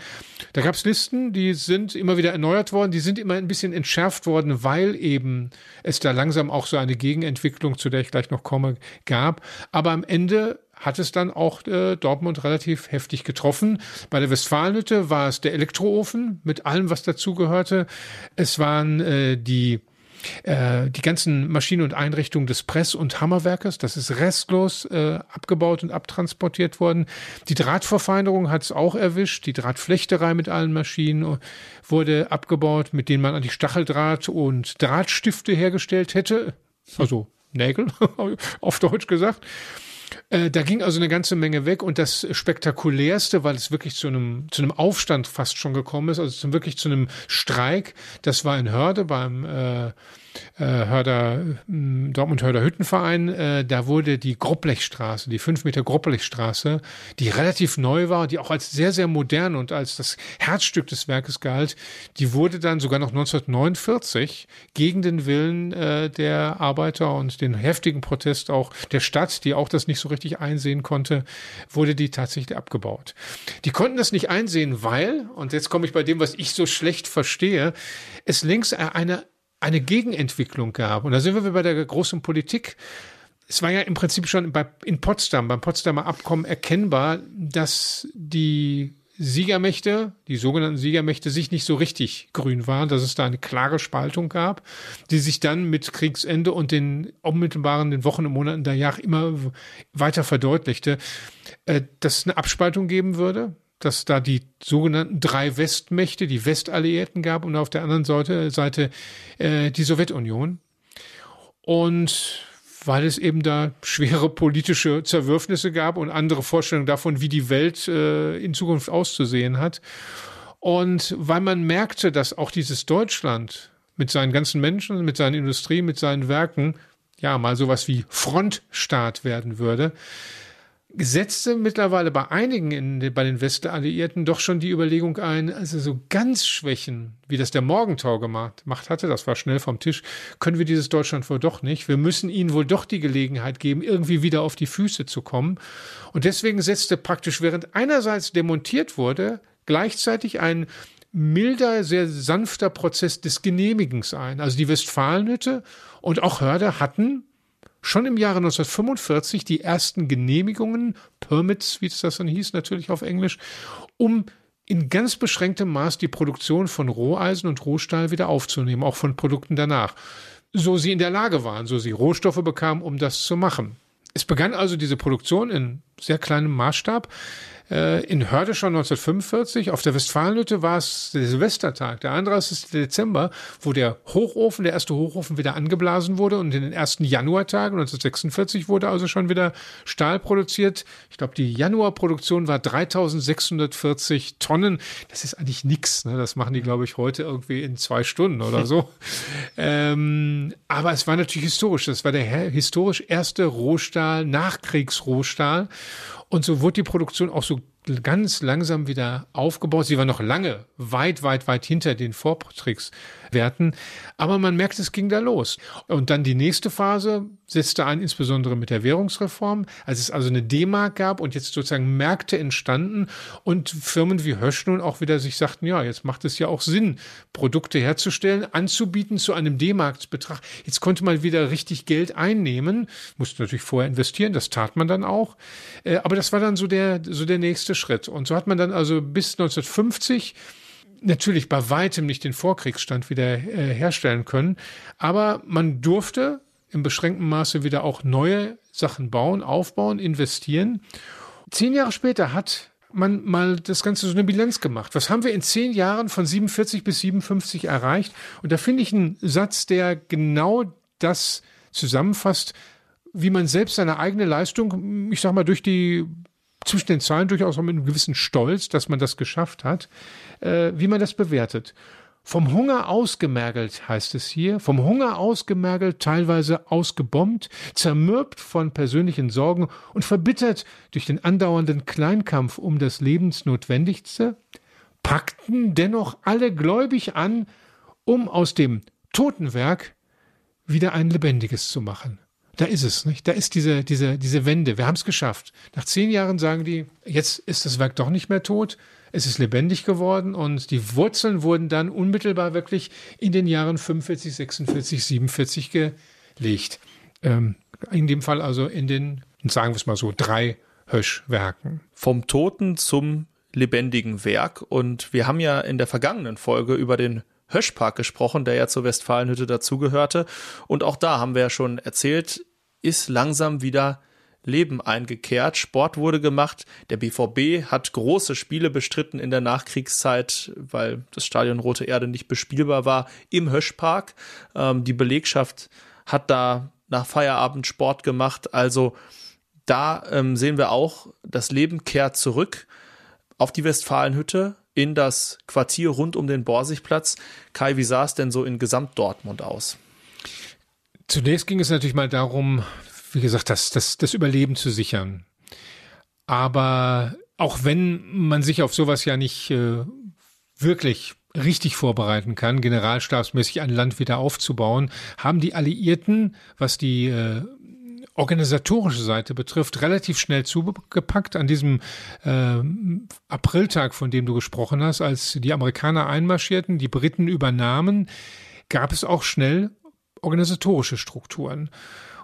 Da gab es Listen, die sind immer wieder erneuert worden, die sind immer ein bisschen entschärft worden, weil eben es da langsam auch so eine Gegenentwicklung, zu der ich gleich noch komme, gab. Aber am Ende hat es dann auch äh, Dortmund relativ heftig getroffen. Bei der Westfalenhütte war es der Elektroofen mit allem, was dazugehörte. Es waren äh, die äh, die ganzen Maschinen und Einrichtungen des Press- und Hammerwerkes, das ist restlos äh, abgebaut und abtransportiert worden. Die Drahtverfeinerung hat es auch erwischt. Die Drahtflechterei mit allen Maschinen wurde abgebaut, mit denen man eigentlich Stacheldraht und Drahtstifte hergestellt hätte. Also Nägel, auf Deutsch gesagt. Äh, da ging also eine ganze Menge weg und das spektakulärste, weil es wirklich zu einem, zu einem Aufstand fast schon gekommen ist, also zum, wirklich zu einem Streik, das war in Hörde beim, äh, äh, Hörder, äh, Dortmund-Hörder Hüttenverein, äh, da wurde die Grobblechstraße, die 5 Meter Grobblechstraße, die relativ neu war, die auch als sehr, sehr modern und als das Herzstück des Werkes galt, die wurde dann sogar noch 1949 gegen den Willen äh, der Arbeiter und den heftigen Protest auch der Stadt, die auch das nicht so richtig einsehen konnte, wurde die tatsächlich abgebaut. Die konnten das nicht einsehen, weil, und jetzt komme ich bei dem, was ich so schlecht verstehe, es links eine eine Gegenentwicklung gab. Und da sind wir bei der großen Politik. Es war ja im Prinzip schon bei, in Potsdam, beim Potsdamer Abkommen erkennbar, dass die Siegermächte, die sogenannten Siegermächte, sich nicht so richtig grün waren, dass es da eine klare Spaltung gab, die sich dann mit Kriegsende und den unmittelbaren, den Wochen und Monaten der Jahre immer weiter verdeutlichte, äh, dass es eine Abspaltung geben würde dass da die sogenannten drei Westmächte, die Westalliierten gab und auf der anderen Seite, Seite äh, die Sowjetunion. Und weil es eben da schwere politische Zerwürfnisse gab und andere Vorstellungen davon, wie die Welt äh, in Zukunft auszusehen hat. Und weil man merkte, dass auch dieses Deutschland mit seinen ganzen Menschen, mit seinen Industrie, mit seinen Werken, ja, mal sowas wie Frontstaat werden würde, setzte mittlerweile bei einigen in, bei den Westalliierten doch schon die Überlegung ein, also so ganz Schwächen, wie das der Morgentor gemacht, gemacht hatte, das war schnell vom Tisch, können wir dieses Deutschland wohl doch nicht. Wir müssen ihnen wohl doch die Gelegenheit geben, irgendwie wieder auf die Füße zu kommen. Und deswegen setzte praktisch, während einerseits demontiert wurde, gleichzeitig ein milder, sehr sanfter Prozess des Genehmigens ein. Also die Westfalenhütte und auch Hörde hatten schon im Jahre 1945 die ersten Genehmigungen, Permits, wie es das dann hieß, natürlich auf Englisch, um in ganz beschränktem Maß die Produktion von Roheisen und Rohstahl wieder aufzunehmen, auch von Produkten danach. So sie in der Lage waren, so sie Rohstoffe bekamen, um das zu machen. Es begann also diese Produktion in sehr kleinem Maßstab. Äh, in Hörde schon 1945. Auf der Westfalenhütte war es der Silvestertag, der 31. Dezember, wo der Hochofen, der erste Hochofen wieder angeblasen wurde und in den ersten Januartagen 1946 wurde also schon wieder Stahl produziert. Ich glaube, die Januarproduktion war 3640 Tonnen. Das ist eigentlich nichts. Ne? Das machen die, glaube ich, heute irgendwie in zwei Stunden oder so. ähm, aber es war natürlich historisch. Das war der historisch erste Rohstahl, Nachkriegsrohstahl. Und so wurde die Produktion auch so ganz langsam wieder aufgebaut. Sie war noch lange weit, weit, weit hinter den Vorkriegswerten. Aber man merkt, es ging da los. Und dann die nächste Phase setzte ein, insbesondere mit der Währungsreform, als es also eine D-Mark gab und jetzt sozusagen Märkte entstanden und Firmen wie Hösch nun auch wieder sich sagten, ja, jetzt macht es ja auch Sinn, Produkte herzustellen, anzubieten zu einem D-Marksbetrag. Jetzt konnte man wieder richtig Geld einnehmen, musste natürlich vorher investieren, das tat man dann auch. Äh, aber das war dann so der, so der nächste Schritt. Und so hat man dann also bis 1950 natürlich bei weitem nicht den Vorkriegsstand wieder äh, herstellen können, aber man durfte im beschränkten Maße wieder auch neue Sachen bauen, aufbauen, investieren. Zehn Jahre später hat man mal das Ganze so eine Bilanz gemacht. Was haben wir in zehn Jahren von 47 bis 57 erreicht? Und da finde ich einen Satz, der genau das zusammenfasst, wie man selbst seine eigene Leistung, ich sag mal, durch die zwischen den Zahlen durchaus auch mit einem gewissen Stolz, dass man das geschafft hat, äh, wie man das bewertet. Vom Hunger ausgemergelt heißt es hier, vom Hunger ausgemergelt, teilweise ausgebombt, zermürbt von persönlichen Sorgen und verbittert durch den andauernden Kleinkampf um das Lebensnotwendigste, packten dennoch alle gläubig an, um aus dem Totenwerk wieder ein lebendiges zu machen. Da ist es, nicht? Da ist diese, diese, diese Wende. Wir haben es geschafft. Nach zehn Jahren sagen die, jetzt ist das Werk doch nicht mehr tot. Es ist lebendig geworden und die Wurzeln wurden dann unmittelbar wirklich in den Jahren 45, 46, 47 gelegt. Ähm, in dem Fall also in den, sagen wir es mal so, drei Höschwerken. Vom Toten zum lebendigen Werk. Und wir haben ja in der vergangenen Folge über den Höschpark gesprochen, der ja zur Westfalenhütte dazugehörte. Und auch da haben wir ja schon erzählt, ist langsam wieder Leben eingekehrt. Sport wurde gemacht. Der BVB hat große Spiele bestritten in der Nachkriegszeit, weil das Stadion Rote Erde nicht bespielbar war im Höschpark. Ähm, die Belegschaft hat da nach Feierabend Sport gemacht. Also da ähm, sehen wir auch, das Leben kehrt zurück auf die Westfalenhütte in das Quartier rund um den Borsigplatz. Kai, wie sah es denn so in Gesamt Dortmund aus? Zunächst ging es natürlich mal darum, wie gesagt, das, das, das Überleben zu sichern. Aber auch wenn man sich auf sowas ja nicht äh, wirklich richtig vorbereiten kann, generalstabsmäßig ein Land wieder aufzubauen, haben die Alliierten, was die äh, organisatorische Seite betrifft, relativ schnell zugepackt an diesem äh, Apriltag, von dem du gesprochen hast, als die Amerikaner einmarschierten, die Briten übernahmen, gab es auch schnell organisatorische Strukturen.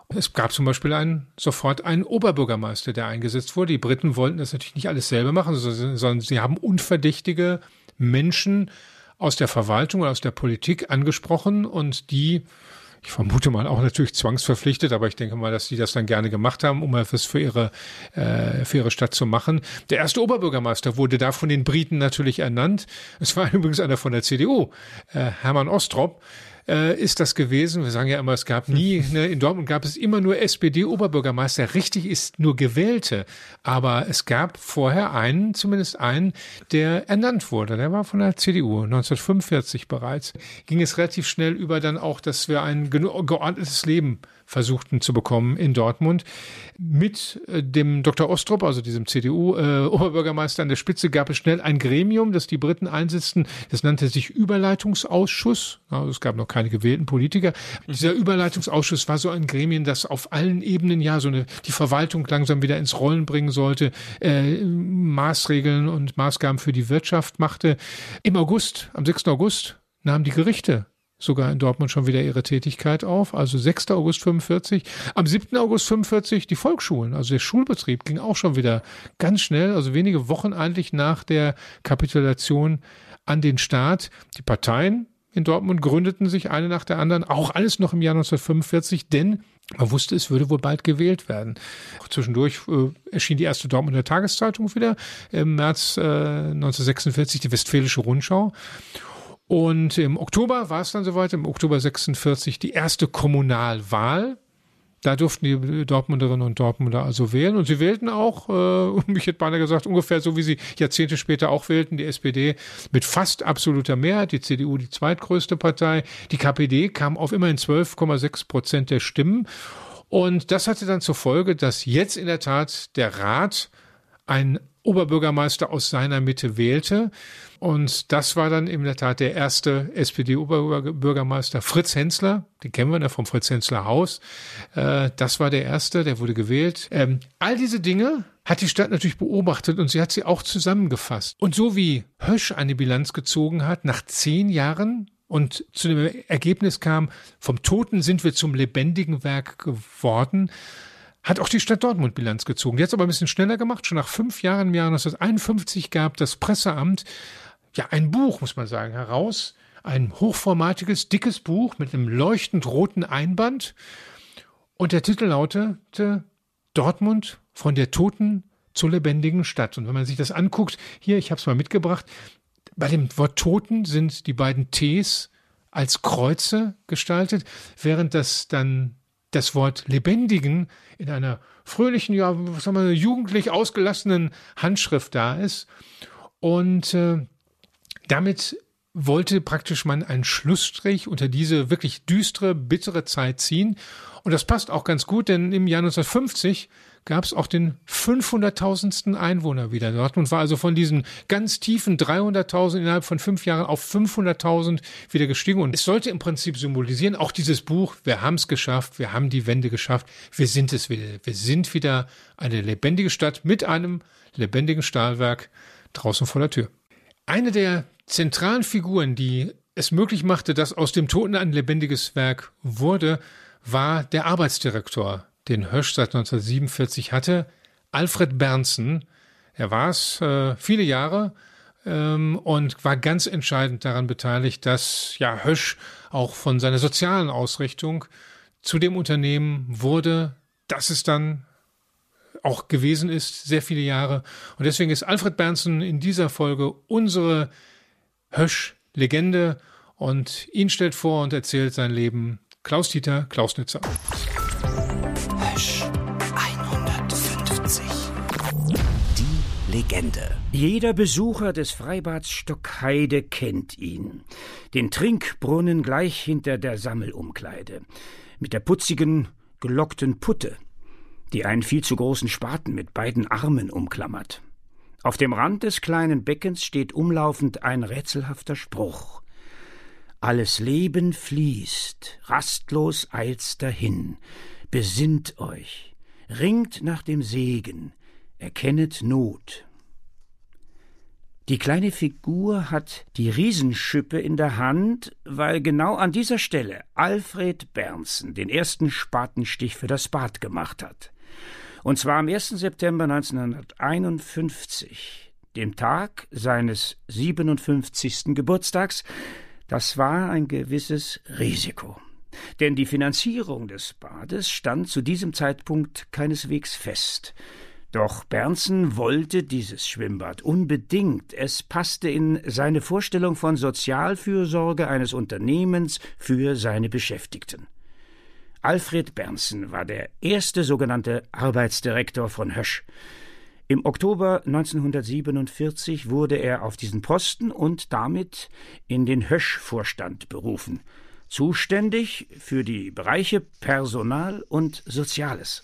Es gab zum Beispiel einen, sofort einen Oberbürgermeister, der eingesetzt wurde. Die Briten wollten das natürlich nicht alles selber machen, sondern sie haben unverdächtige Menschen aus der Verwaltung oder aus der Politik angesprochen und die ich vermute mal auch natürlich zwangsverpflichtet, aber ich denke mal, dass die das dann gerne gemacht haben, um etwas für ihre, äh, für ihre Stadt zu machen. Der erste Oberbürgermeister wurde da von den Briten natürlich ernannt. Es war übrigens einer von der CDU, äh, Hermann Ostrop äh, ist das gewesen. Wir sagen ja immer, es gab nie, ne, in Dortmund gab es immer nur SPD-Oberbürgermeister. Richtig ist nur gewählte. Aber es gab vorher einen, zumindest einen, der ernannt wurde. Der war von der CDU, 1945 bereits. Ging es relativ schnell über dann auch, dass wir ein geordnetes Leben versuchten zu bekommen in Dortmund. Mit äh, dem Dr. Ostrup, also diesem CDU-Oberbürgermeister äh, an der Spitze, gab es schnell ein Gremium, das die Briten einsetzten. Das nannte sich Überleitungsausschuss. Also es gab noch keine gewählten Politiker. Dieser Überleitungsausschuss war so ein Gremium, das auf allen Ebenen ja so eine die Verwaltung langsam wieder ins Rollen bringen sollte, äh, Maßregeln und Maßgaben für die Wirtschaft machte. Im August, am 6. August, nahmen die Gerichte sogar in Dortmund schon wieder ihre Tätigkeit auf. Also 6. August 45. Am 7. August 45 die Volksschulen. Also der Schulbetrieb ging auch schon wieder ganz schnell, also wenige Wochen eigentlich nach der Kapitulation an den Staat. Die Parteien in Dortmund gründeten sich eine nach der anderen, auch alles noch im Jahr 1945, denn man wusste, es würde wohl bald gewählt werden. Zwischendurch äh, erschien die erste Dortmunder Tageszeitung wieder im März äh, 1946, die Westfälische Rundschau. Und im Oktober war es dann soweit, im Oktober 46 die erste Kommunalwahl. Da durften die Dortmunderinnen und Dortmunder also wählen. Und sie wählten auch, äh, ich hätte beinahe gesagt, ungefähr so wie sie Jahrzehnte später auch wählten, die SPD mit fast absoluter Mehrheit, die CDU die zweitgrößte Partei. Die KPD kam auf immerhin 12,6 Prozent der Stimmen. Und das hatte dann zur Folge, dass jetzt in der Tat der Rat ein Oberbürgermeister aus seiner Mitte wählte. Und das war dann in der Tat der erste SPD-Oberbürgermeister, Fritz Hensler. Den kennen wir ja vom Fritz Hensler Haus. Äh, das war der erste, der wurde gewählt. Ähm, all diese Dinge hat die Stadt natürlich beobachtet und sie hat sie auch zusammengefasst. Und so wie Hösch eine Bilanz gezogen hat, nach zehn Jahren und zu dem Ergebnis kam, vom Toten sind wir zum lebendigen Werk geworden, hat auch die Stadt Dortmund Bilanz gezogen. Die hat es aber ein bisschen schneller gemacht. Schon nach fünf Jahren im Jahr 1951 gab das Presseamt ja ein Buch, muss man sagen, heraus. Ein hochformatiges, dickes Buch mit einem leuchtend roten Einband. Und der Titel lautete Dortmund von der toten zur lebendigen Stadt. Und wenn man sich das anguckt, hier, ich habe es mal mitgebracht, bei dem Wort Toten sind die beiden Ts als Kreuze gestaltet, während das dann das Wort Lebendigen in einer fröhlichen, ja, was sagen wir, jugendlich ausgelassenen Handschrift da ist. Und äh, damit wollte praktisch man einen Schlussstrich unter diese wirklich düstere, bittere Zeit ziehen. Und das passt auch ganz gut, denn im Jahr 1950 gab es auch den 500.000. Einwohner wieder. Dortmund war also von diesen ganz tiefen 300.000 innerhalb von fünf Jahren auf 500.000 wieder gestiegen. Und es sollte im Prinzip symbolisieren, auch dieses Buch, wir haben es geschafft, wir haben die Wende geschafft, wir sind es wieder. Wir sind wieder eine lebendige Stadt mit einem lebendigen Stahlwerk draußen vor der Tür. Eine der zentralen Figuren, die es möglich machte, dass aus dem Toten ein lebendiges Werk wurde, war der Arbeitsdirektor den Hösch seit 1947 hatte, Alfred Bernsen. Er war es äh, viele Jahre ähm, und war ganz entscheidend daran beteiligt, dass ja Hösch auch von seiner sozialen Ausrichtung zu dem Unternehmen wurde, das es dann auch gewesen ist, sehr viele Jahre. Und deswegen ist Alfred Bernsen in dieser Folge unsere Hösch-Legende und ihn stellt vor und erzählt sein Leben Klaus-Dieter Klausnitzer. Hösch 150. Die Legende. Legende. Jeder Besucher des Freibads Stockheide kennt ihn. Den Trinkbrunnen gleich hinter der Sammelumkleide. Mit der putzigen, gelockten Putte, die einen viel zu großen Spaten mit beiden Armen umklammert. Auf dem Rand des kleinen Beckens steht umlaufend ein rätselhafter Spruch. Alles Leben fließt, rastlos eilt's dahin. Besinnt euch, ringt nach dem Segen, erkennet Not. Die kleine Figur hat die Riesenschippe in der Hand, weil genau an dieser Stelle Alfred Bernsen den ersten Spatenstich für das Bad gemacht hat. Und zwar am 1. September 1951, dem Tag seines 57. Geburtstags. Das war ein gewisses Risiko. Denn die Finanzierung des Bades stand zu diesem Zeitpunkt keineswegs fest. Doch Bernsen wollte dieses Schwimmbad unbedingt. Es passte in seine Vorstellung von Sozialfürsorge eines Unternehmens für seine Beschäftigten. Alfred Bernsen war der erste sogenannte Arbeitsdirektor von Hösch. Im Oktober 1947 wurde er auf diesen Posten und damit in den Hösch-Vorstand berufen, zuständig für die Bereiche Personal und Soziales.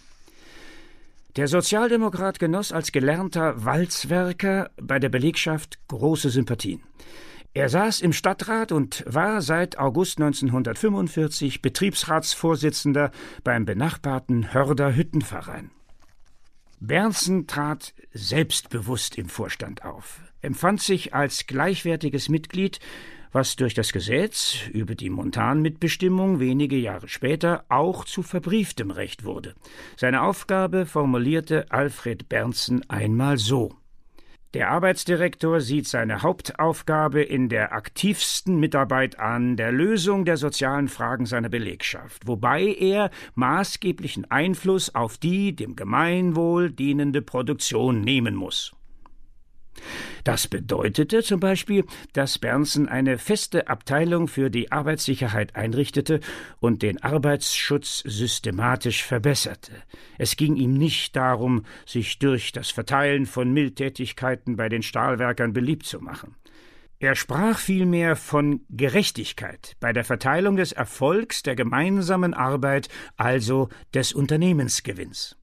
Der Sozialdemokrat genoss als gelernter Walzwerker bei der Belegschaft große Sympathien. Er saß im Stadtrat und war seit August 1945 Betriebsratsvorsitzender beim benachbarten Hörder Hüttenverein. Bernsen trat selbstbewusst im Vorstand auf, empfand sich als gleichwertiges Mitglied was durch das Gesetz über die Montanmitbestimmung wenige Jahre später auch zu verbrieftem Recht wurde. Seine Aufgabe formulierte Alfred Bernsen einmal so der Arbeitsdirektor sieht seine Hauptaufgabe in der aktivsten Mitarbeit an, der Lösung der sozialen Fragen seiner Belegschaft, wobei er maßgeblichen Einfluss auf die dem Gemeinwohl dienende Produktion nehmen muss. Das bedeutete zum Beispiel, dass Bernsen eine feste Abteilung für die Arbeitssicherheit einrichtete und den Arbeitsschutz systematisch verbesserte. Es ging ihm nicht darum, sich durch das Verteilen von Mildtätigkeiten bei den Stahlwerkern beliebt zu machen. Er sprach vielmehr von Gerechtigkeit bei der Verteilung des Erfolgs der gemeinsamen Arbeit, also des Unternehmensgewinns.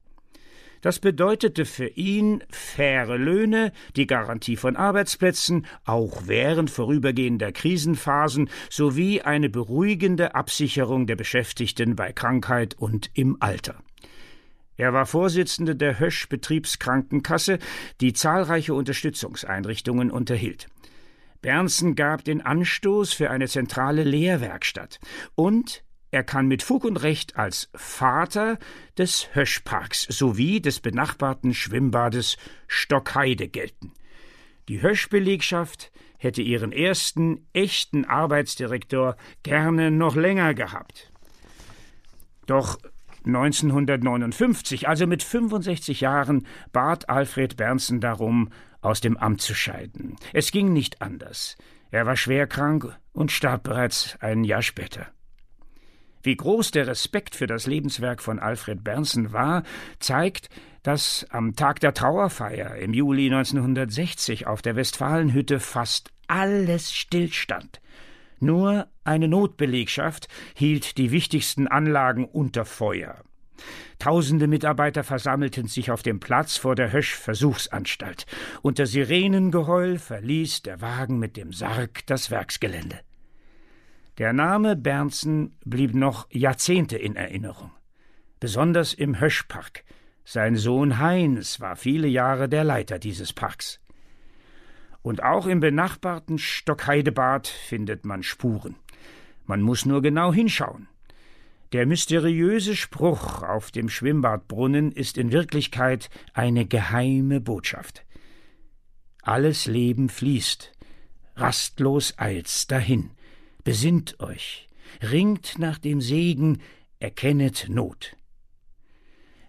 Das bedeutete für ihn faire Löhne, die Garantie von Arbeitsplätzen, auch während vorübergehender Krisenphasen, sowie eine beruhigende Absicherung der Beschäftigten bei Krankheit und im Alter. Er war Vorsitzender der Hösch Betriebskrankenkasse, die zahlreiche Unterstützungseinrichtungen unterhielt. Bernsen gab den Anstoß für eine zentrale Lehrwerkstatt und er kann mit Fug und Recht als Vater des Höschparks sowie des benachbarten Schwimmbades Stockheide gelten. Die Höschbelegschaft hätte ihren ersten echten Arbeitsdirektor gerne noch länger gehabt. Doch 1959, also mit 65 Jahren, bat Alfred Bernsen darum, aus dem Amt zu scheiden. Es ging nicht anders. Er war schwer krank und starb bereits ein Jahr später. Wie groß der Respekt für das Lebenswerk von Alfred Bernsen war, zeigt, dass am Tag der Trauerfeier im Juli 1960 auf der Westfalenhütte fast alles stillstand. Nur eine Notbelegschaft hielt die wichtigsten Anlagen unter Feuer. Tausende Mitarbeiter versammelten sich auf dem Platz vor der Hösch-Versuchsanstalt. Unter Sirenengeheul verließ der Wagen mit dem Sarg das Werksgelände. Der Name Bernsen blieb noch Jahrzehnte in Erinnerung. Besonders im Höschpark. Sein Sohn Heinz war viele Jahre der Leiter dieses Parks. Und auch im benachbarten Stockheidebad findet man Spuren. Man muss nur genau hinschauen. Der mysteriöse Spruch auf dem Schwimmbadbrunnen ist in Wirklichkeit eine geheime Botschaft. Alles Leben fließt, rastlos eilt's dahin. Besinnt euch, ringt nach dem Segen, erkennet Not.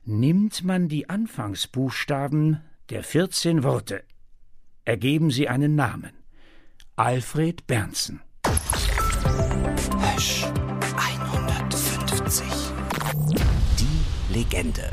Nimmt man die Anfangsbuchstaben der 14 Worte, ergeben sie einen Namen. Alfred Bernsen. Hösch 150. Die Legende.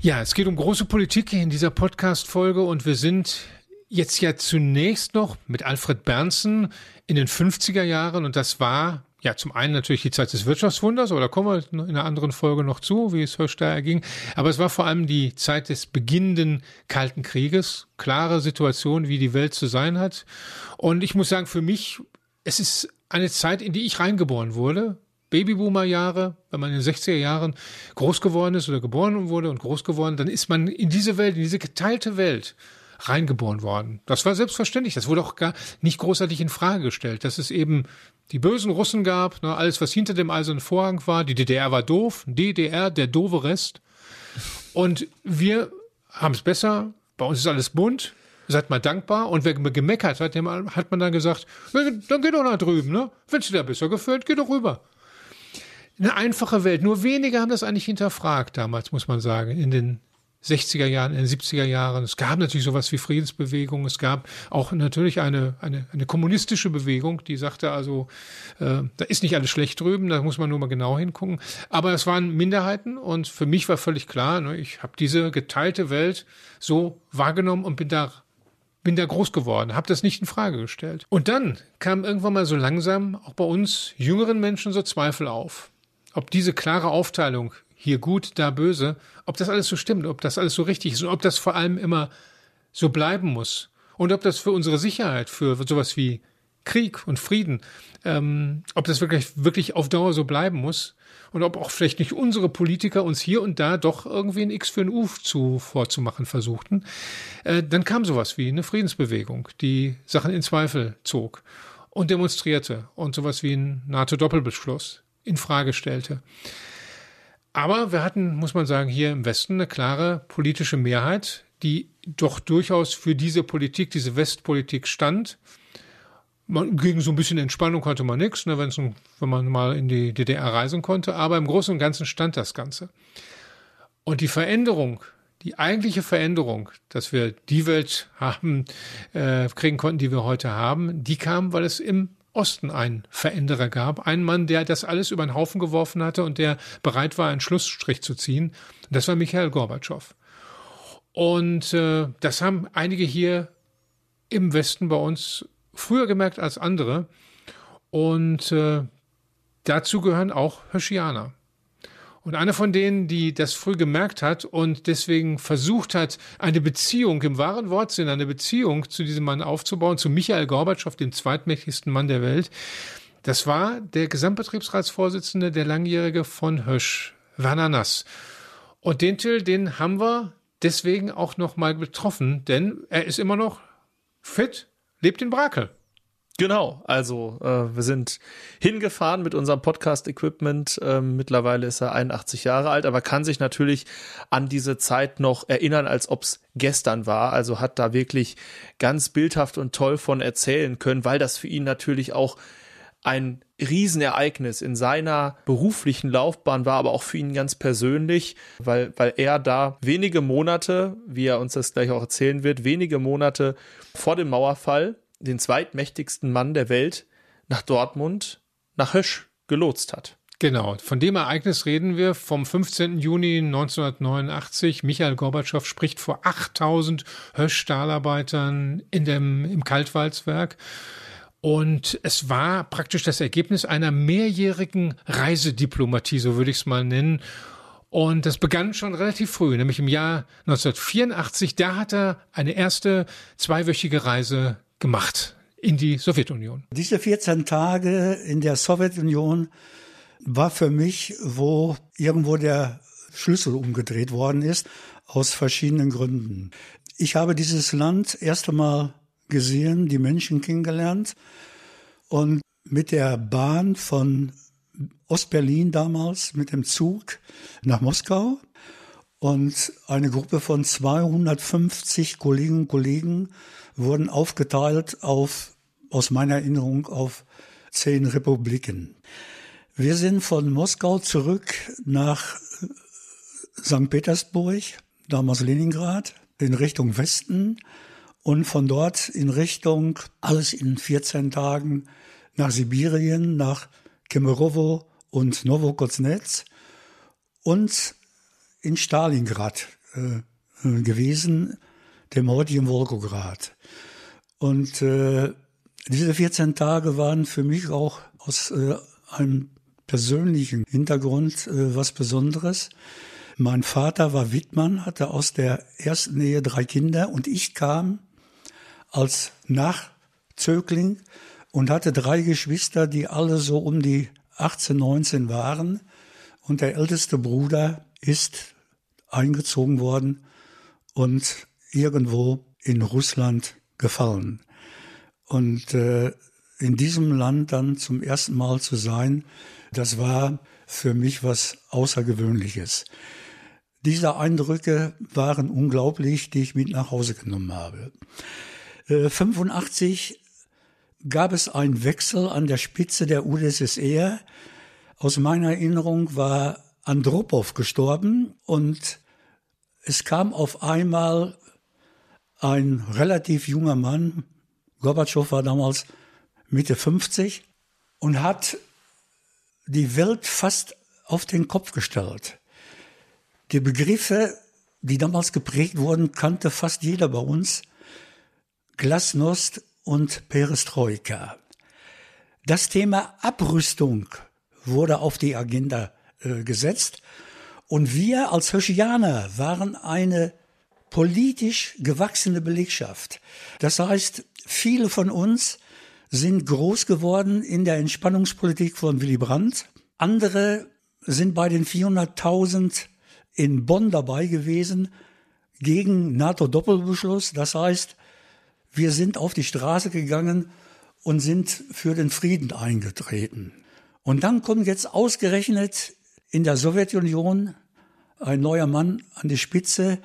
Ja, es geht um große Politik in dieser Podcast-Folge und wir sind jetzt ja zunächst noch mit Alfred Bernsen in den 50er Jahren und das war ja zum einen natürlich die Zeit des Wirtschaftswunders, da kommen wir in einer anderen Folge noch zu, wie es Hirsch da erging. Aber es war vor allem die Zeit des beginnenden Kalten Krieges, klare Situation, wie die Welt zu sein hat. Und ich muss sagen, für mich, es ist eine Zeit, in die ich reingeboren wurde. Babyboomer-Jahre, wenn man in den 60er Jahren groß geworden ist oder geboren wurde und groß geworden, dann ist man in diese Welt, in diese geteilte Welt reingeboren worden. Das war selbstverständlich. Das wurde auch gar nicht großartig in Frage gestellt, dass es eben die bösen Russen gab, ne, alles, was hinter dem eisernen Vorhang war. Die DDR war doof, DDR, der doofe Rest. Und wir haben es besser. Bei uns ist alles bunt. Seid mal dankbar. Und wer gemeckert hat, dem hat man dann gesagt, dann geh doch nach drüben, ne? Wenn es dir besser gefällt, geh doch rüber. Eine einfache Welt. Nur wenige haben das eigentlich hinterfragt damals, muss man sagen, in den 60er Jahren, in den 70er Jahren. Es gab natürlich sowas wie Friedensbewegung. Es gab auch natürlich eine, eine, eine kommunistische Bewegung, die sagte also, äh, da ist nicht alles schlecht drüben, da muss man nur mal genau hingucken. Aber es waren Minderheiten und für mich war völlig klar, ne, ich habe diese geteilte Welt so wahrgenommen und bin da bin da groß geworden, habe das nicht in Frage gestellt. Und dann kam irgendwann mal so langsam auch bei uns jüngeren Menschen so Zweifel auf, ob diese klare Aufteilung hier gut, da böse, ob das alles so stimmt, ob das alles so richtig ist und ob das vor allem immer so bleiben muss und ob das für unsere Sicherheit, für sowas wie Krieg und Frieden, ähm, ob das wirklich, wirklich auf Dauer so bleiben muss und ob auch vielleicht nicht unsere Politiker uns hier und da doch irgendwie ein X für ein U zu, vorzumachen versuchten, äh, dann kam sowas wie eine Friedensbewegung, die Sachen in Zweifel zog und demonstrierte und sowas wie ein NATO-Doppelbeschluss in Frage stellte. Aber wir hatten, muss man sagen, hier im Westen eine klare politische Mehrheit, die doch durchaus für diese Politik, diese Westpolitik stand. Man, gegen so ein bisschen Entspannung konnte man nichts, ne, wenn man mal in die DDR reisen konnte, aber im Großen und Ganzen stand das Ganze. Und die Veränderung, die eigentliche Veränderung, dass wir die Welt haben, äh, kriegen konnten, die wir heute haben, die kam, weil es im Osten einen Veränderer gab. Ein Mann, der das alles über den Haufen geworfen hatte und der bereit war, einen Schlussstrich zu ziehen. Das war Michael Gorbatschow. Und äh, das haben einige hier im Westen bei uns früher gemerkt als andere. Und äh, dazu gehören auch Hirschianer. Und einer von denen, die das früh gemerkt hat und deswegen versucht hat, eine Beziehung im wahren Wortsinn, eine Beziehung zu diesem Mann aufzubauen, zu Michael Gorbatschow, dem zweitmächtigsten Mann der Welt, das war der Gesamtbetriebsratsvorsitzende, der Langjährige von Hösch, Werner Nass. Und den Till, den haben wir deswegen auch noch mal betroffen, denn er ist immer noch fit, lebt in Brakel. Genau, also äh, wir sind hingefahren mit unserem Podcast-Equipment. Ähm, mittlerweile ist er 81 Jahre alt, aber kann sich natürlich an diese Zeit noch erinnern, als ob es gestern war. Also hat da wirklich ganz bildhaft und toll von erzählen können, weil das für ihn natürlich auch ein Riesenereignis in seiner beruflichen Laufbahn war, aber auch für ihn ganz persönlich, weil, weil er da wenige Monate, wie er uns das gleich auch erzählen wird, wenige Monate vor dem Mauerfall den zweitmächtigsten Mann der Welt nach Dortmund, nach Hösch gelotst hat. Genau, von dem Ereignis reden wir vom 15. Juni 1989. Michael Gorbatschow spricht vor 8000 Hösch-Stahlarbeitern im Kaltwalzwerk. Und es war praktisch das Ergebnis einer mehrjährigen Reisediplomatie, so würde ich es mal nennen. Und das begann schon relativ früh, nämlich im Jahr 1984. Da hat er eine erste zweiwöchige Reise gemacht in die Sowjetunion. Diese 14 Tage in der Sowjetunion war für mich, wo irgendwo der Schlüssel umgedreht worden ist, aus verschiedenen Gründen. Ich habe dieses Land erst einmal gesehen, die Menschen kennengelernt und mit der Bahn von Ostberlin damals, mit dem Zug nach Moskau und eine Gruppe von 250 Kolleginnen und Kollegen wurden aufgeteilt auf, aus meiner Erinnerung, auf zehn Republiken. Wir sind von Moskau zurück nach St. Petersburg, damals Leningrad, in Richtung Westen und von dort in Richtung, alles in 14 Tagen, nach Sibirien, nach Kemerovo und Novokuznetsk und in Stalingrad äh, gewesen, dem heutigen Wolgograd. Und äh, diese 14 Tage waren für mich auch aus äh, einem persönlichen Hintergrund äh, was Besonderes. Mein Vater war Wittmann, hatte aus der ersten Ehe drei Kinder und ich kam als Nachzögling und hatte drei Geschwister, die alle so um die 18, 19 waren. Und der älteste Bruder ist eingezogen worden und irgendwo in Russland gefallen. Und äh, in diesem Land dann zum ersten Mal zu sein, das war für mich was Außergewöhnliches. Diese Eindrücke waren unglaublich, die ich mit nach Hause genommen habe. Äh, 85 gab es einen Wechsel an der Spitze der UdSSR. Aus meiner Erinnerung war Andropov gestorben und es kam auf einmal ein relativ junger Mann, Gorbatschow war damals Mitte 50 und hat die Welt fast auf den Kopf gestellt. Die Begriffe, die damals geprägt wurden, kannte fast jeder bei uns. Glasnost und Perestroika. Das Thema Abrüstung wurde auf die Agenda äh, gesetzt und wir als Höschianer waren eine politisch gewachsene Belegschaft. Das heißt, viele von uns sind groß geworden in der Entspannungspolitik von Willy Brandt. Andere sind bei den 400.000 in Bonn dabei gewesen gegen NATO-Doppelbeschluss. Das heißt, wir sind auf die Straße gegangen und sind für den Frieden eingetreten. Und dann kommt jetzt ausgerechnet in der Sowjetunion ein neuer Mann an die Spitze,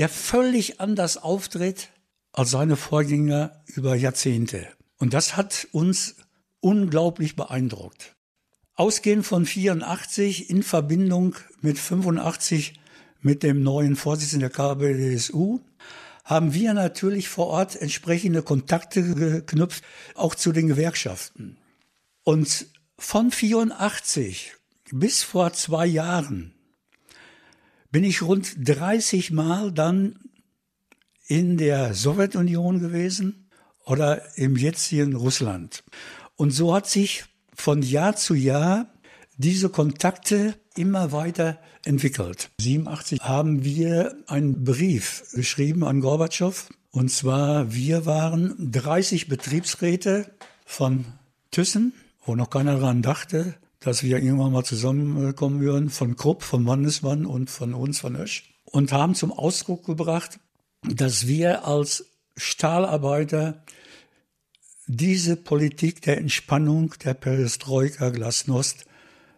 der völlig anders auftritt als seine Vorgänger über Jahrzehnte. Und das hat uns unglaublich beeindruckt. Ausgehend von 84 in Verbindung mit 85 mit dem neuen Vorsitzenden der KBDSU haben wir natürlich vor Ort entsprechende Kontakte geknüpft, auch zu den Gewerkschaften. Und von 84 bis vor zwei Jahren bin ich rund 30 Mal dann in der Sowjetunion gewesen oder im jetzigen Russland. Und so hat sich von Jahr zu Jahr diese Kontakte immer weiter entwickelt. 87 haben wir einen Brief geschrieben an Gorbatschow. Und zwar, wir waren 30 Betriebsräte von Thyssen, wo noch keiner daran dachte, dass wir irgendwann mal zusammenkommen würden, von Krupp, von Mannesmann und von uns, von Ösch. Und haben zum Ausdruck gebracht, dass wir als Stahlarbeiter diese Politik der Entspannung, der Perestroika, Glasnost,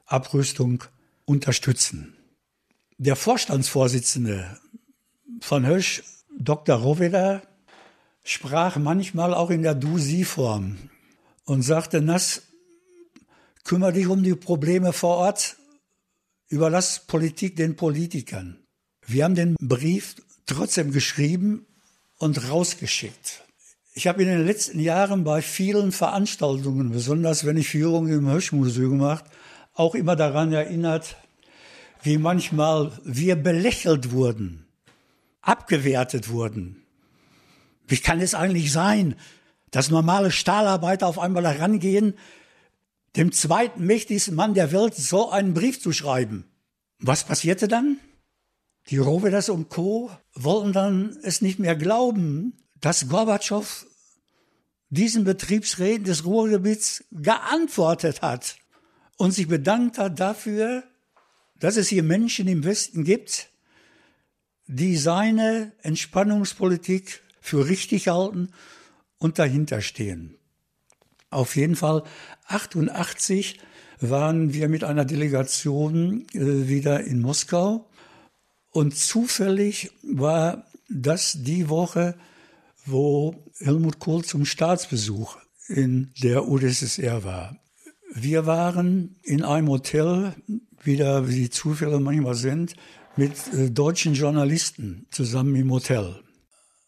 Abrüstung unterstützen. Der Vorstandsvorsitzende von Hösch, Dr. Roveda, sprach manchmal auch in der Du-Sie-Form und sagte, Nass, kümmere dich um die Probleme vor Ort, überlass Politik den Politikern. Wir haben den Brief trotzdem geschrieben und rausgeschickt. Ich habe in den letzten Jahren bei vielen Veranstaltungen, besonders wenn ich Führungen im Hirschmuseum gemacht, auch immer daran erinnert, wie manchmal wir belächelt wurden, abgewertet wurden. Wie kann es eigentlich sein, dass normale Stahlarbeiter auf einmal herangehen, dem zweiten mächtigsten Mann der Welt so einen Brief zu schreiben? Was passierte dann? Die Rovedas und Co. wollten dann es nicht mehr glauben, dass Gorbatschow diesen Betriebsräten des Ruhrgebiets geantwortet hat und sich bedankt hat dafür, dass es hier Menschen im Westen gibt, die seine Entspannungspolitik für richtig halten und dahinter stehen. Auf jeden Fall 88 waren wir mit einer Delegation äh, wieder in Moskau und zufällig war das die Woche, wo Helmut Kohl zum Staatsbesuch in der UdSSR war. Wir waren in einem Hotel, wieder wie die Zufälle manchmal sind, mit äh, deutschen Journalisten zusammen im Hotel.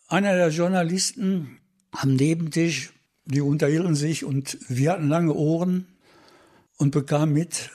Einer der Journalisten am Nebentisch, die unterhielten sich und wir hatten lange Ohren und bekamen mit,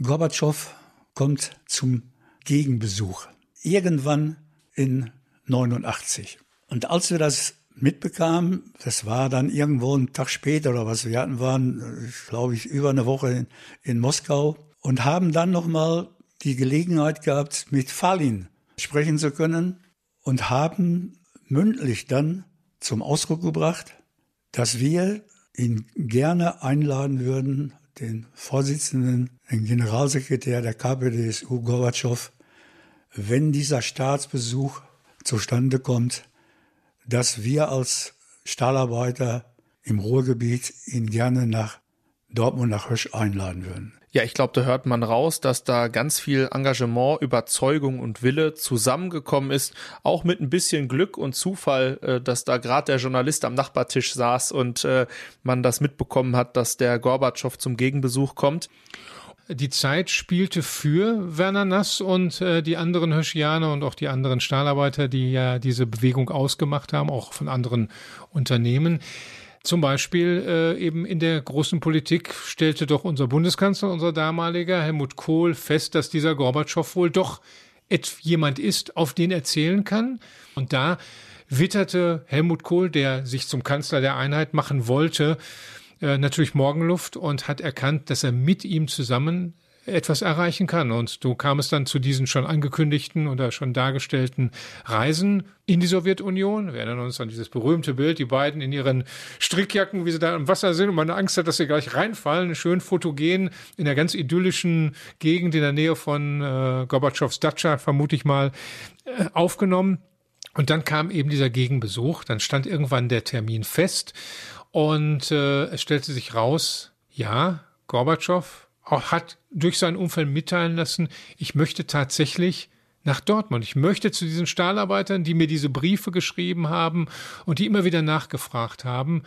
Gorbatschow kommt zum Gegenbesuch. Irgendwann in 89. Und als wir das mitbekamen, das war dann irgendwo einen Tag später oder was, wir hatten, waren, glaube ich, über eine Woche in, in Moskau und haben dann nochmal die Gelegenheit gehabt, mit Falin sprechen zu können und haben mündlich dann zum Ausdruck gebracht, dass wir ihn gerne einladen würden, den Vorsitzenden, den Generalsekretär der KPDSU Gorbatschow, wenn dieser Staatsbesuch zustande kommt, dass wir als Stahlarbeiter im Ruhrgebiet ihn gerne nach Dortmund nach Hösch einladen würden. Ja, ich glaube, da hört man raus, dass da ganz viel Engagement, Überzeugung und Wille zusammengekommen ist, auch mit ein bisschen Glück und Zufall, äh, dass da gerade der Journalist am Nachbartisch saß und äh, man das mitbekommen hat, dass der Gorbatschow zum Gegenbesuch kommt. Die Zeit spielte für Werner Nass und äh, die anderen Höschianer und auch die anderen Stahlarbeiter, die ja diese Bewegung ausgemacht haben, auch von anderen Unternehmen. Zum Beispiel äh, eben in der großen Politik stellte doch unser Bundeskanzler, unser damaliger Helmut Kohl, fest, dass dieser Gorbatschow wohl doch jemand ist, auf den er zählen kann. Und da witterte Helmut Kohl, der sich zum Kanzler der Einheit machen wollte, äh, natürlich Morgenluft und hat erkannt, dass er mit ihm zusammen etwas erreichen kann. Und du kamst dann zu diesen schon angekündigten oder schon dargestellten Reisen in die Sowjetunion. Wir erinnern uns an dieses berühmte Bild, die beiden in ihren Strickjacken, wie sie da im Wasser sind und man Angst hat, dass sie gleich reinfallen, schön fotogen in der ganz idyllischen Gegend in der Nähe von äh, Gorbatschows Datscha, vermute ich mal, äh, aufgenommen. Und dann kam eben dieser Gegenbesuch, dann stand irgendwann der Termin fest und äh, es stellte sich raus, ja, Gorbatschow hat durch sein Umfeld mitteilen lassen, ich möchte tatsächlich nach Dortmund. Ich möchte zu diesen Stahlarbeitern, die mir diese Briefe geschrieben haben und die immer wieder nachgefragt haben.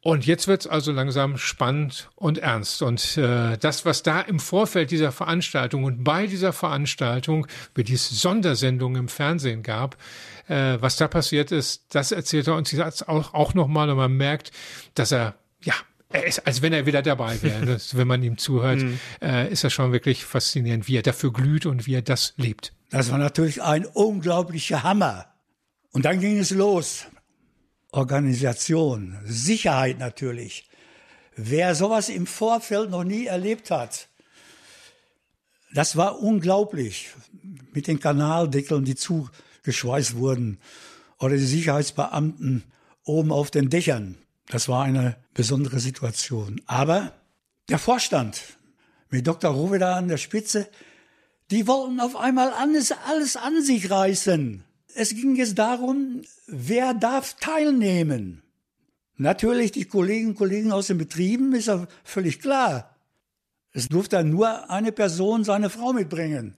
Und jetzt wird es also langsam spannend und ernst. Und äh, das, was da im Vorfeld dieser Veranstaltung und bei dieser Veranstaltung, wie es Sondersendungen im Fernsehen gab, äh, was da passiert ist, das erzählt er uns jetzt auch, auch nochmal und man merkt, dass er ja er ist, als wenn er wieder dabei wäre. Das, wenn man ihm zuhört, mhm. äh, ist das schon wirklich faszinierend, wie er dafür glüht und wie er das lebt. Das war natürlich ein unglaublicher Hammer. Und dann ging es los. Organisation, Sicherheit natürlich. Wer sowas im Vorfeld noch nie erlebt hat, das war unglaublich. Mit den Kanaldeckeln, die zugeschweißt wurden, oder die Sicherheitsbeamten oben auf den Dächern. Das war eine besondere Situation. Aber der Vorstand mit Dr. Roveda an der Spitze, die wollten auf einmal alles, alles an sich reißen. Es ging jetzt darum, wer darf teilnehmen. Natürlich die Kolleginnen und Kollegen aus den Betrieben, ist ja völlig klar. Es durfte nur eine Person seine Frau mitbringen.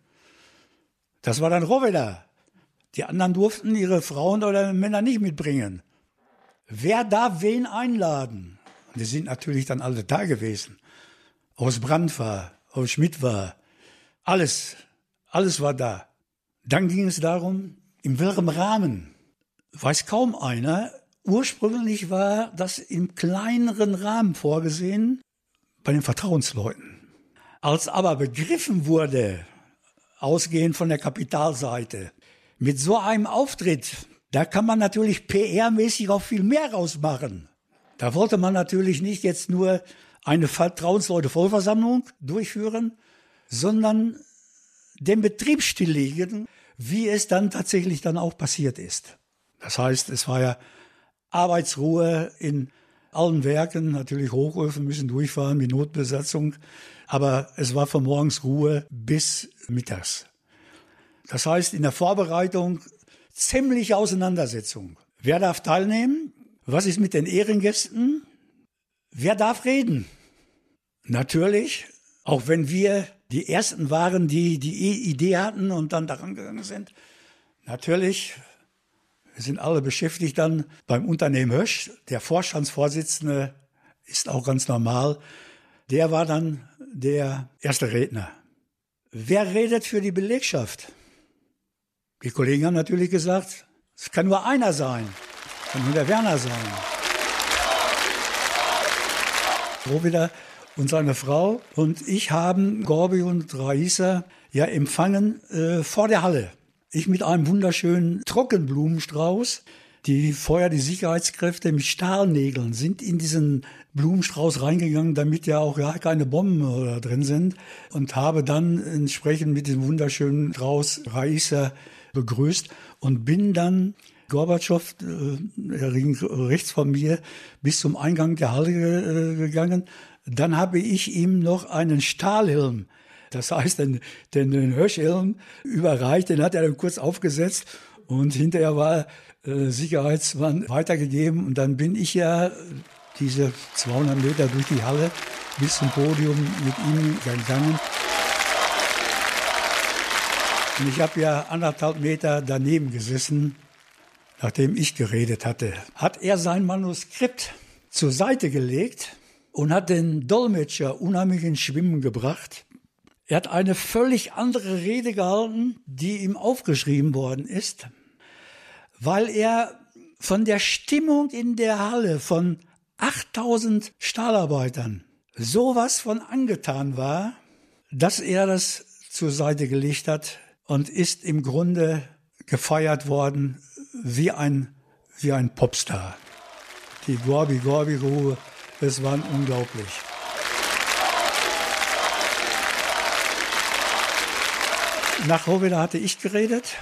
Das war dann Roveda. Die anderen durften ihre Frauen oder Männer nicht mitbringen. Wer darf wen einladen? Und die sind natürlich dann alle da gewesen. Aus Brandwehr, aus Schmidtwehr, alles, alles war da. Dann ging es darum, in welchem Rahmen. Weiß kaum einer. Ursprünglich war das im kleineren Rahmen vorgesehen bei den Vertrauensleuten. Als aber begriffen wurde, ausgehend von der Kapitalseite, mit so einem Auftritt da kann man natürlich PR-mäßig auch viel mehr rausmachen. Da wollte man natürlich nicht jetzt nur eine Vertrauensleute-Vollversammlung durchführen, sondern den Betrieb stilllegen, wie es dann tatsächlich dann auch passiert ist. Das heißt, es war ja Arbeitsruhe in allen Werken, natürlich Hochöfen müssen durchfahren mit Notbesatzung, aber es war von morgens Ruhe bis mittags. Das heißt, in der Vorbereitung ziemliche Auseinandersetzung. Wer darf teilnehmen? Was ist mit den Ehrengästen? Wer darf reden? Natürlich, auch wenn wir die Ersten waren, die die Idee hatten und dann daran gegangen sind, natürlich, wir sind alle beschäftigt dann beim Unternehmen Hösch. Der Vorstandsvorsitzende ist auch ganz normal. Der war dann der erste Redner. Wer redet für die Belegschaft? Die Kollegen haben natürlich gesagt, es kann nur einer sein, kann nur der Werner sein. wieder und seine Frau und ich haben Gorbi und Raisa ja empfangen äh, vor der Halle. Ich mit einem wunderschönen Trockenblumenstrauß. Die Feuer, die Sicherheitskräfte mit Stahlnägeln sind in diesen Blumenstrauß reingegangen, damit ja auch ja keine Bomben drin sind und habe dann entsprechend mit dem wunderschönen Strauß Raisa begrüßt und bin dann Gorbatschow, äh, er ging rechts von mir, bis zum Eingang der Halle äh, gegangen. Dann habe ich ihm noch einen Stahlhelm, das heißt den, den, den Hirschhelm, überreicht. Den hat er dann kurz aufgesetzt und hinterher war äh, Sicherheitsmann weitergegeben. Und dann bin ich ja diese 200 Meter durch die Halle bis zum Podium mit ihm gegangen. Und ich habe ja anderthalb Meter daneben gesessen, nachdem ich geredet hatte. Hat er sein Manuskript zur Seite gelegt und hat den Dolmetscher unheimlich ins Schwimmen gebracht. Er hat eine völlig andere Rede gehalten, die ihm aufgeschrieben worden ist, weil er von der Stimmung in der Halle von 8000 Stahlarbeitern sowas von angetan war, dass er das zur Seite gelegt hat und ist im Grunde gefeiert worden wie ein, wie ein Popstar. Die Gorbi Gorbi Ruhe, es war unglaublich. Nach Roveda hatte ich geredet.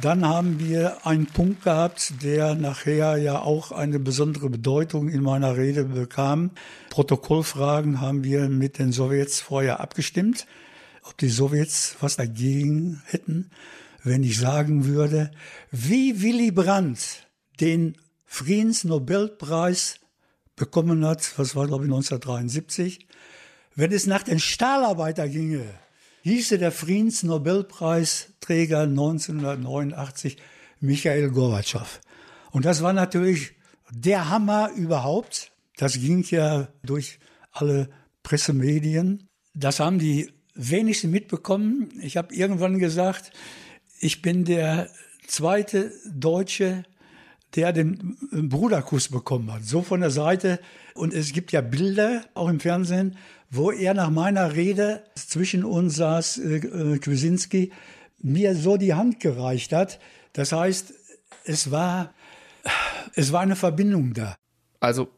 Dann haben wir einen Punkt gehabt, der nachher ja auch eine besondere Bedeutung in meiner Rede bekam. Protokollfragen haben wir mit den Sowjets vorher abgestimmt ob die Sowjets was dagegen hätten, wenn ich sagen würde, wie Willy Brandt den Friedensnobelpreis bekommen hat, was war glaube ich 1973, wenn es nach den Stahlarbeiter ginge, hieße der Friedensnobelpreisträger 1989 Michael Gorbatschow. Und das war natürlich der Hammer überhaupt. Das ging ja durch alle Pressemedien. Das haben die wenigsten mitbekommen. Ich habe irgendwann gesagt, ich bin der zweite Deutsche, der den Bruderkuss bekommen hat. So von der Seite. Und es gibt ja Bilder, auch im Fernsehen, wo er nach meiner Rede zwischen uns saß, äh, Kwasinski, mir so die Hand gereicht hat. Das heißt, es war, es war eine Verbindung da. Also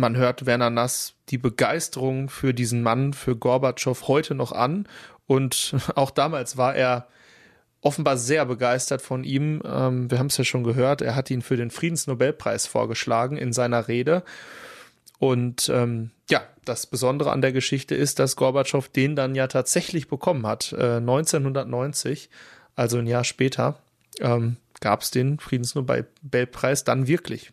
man hört Werner Nass die Begeisterung für diesen Mann, für Gorbatschow heute noch an. Und auch damals war er offenbar sehr begeistert von ihm. Ähm, wir haben es ja schon gehört, er hat ihn für den Friedensnobelpreis vorgeschlagen in seiner Rede. Und ähm, ja, das Besondere an der Geschichte ist, dass Gorbatschow den dann ja tatsächlich bekommen hat. Äh, 1990, also ein Jahr später, ähm, gab es den Friedensnobelpreis dann wirklich.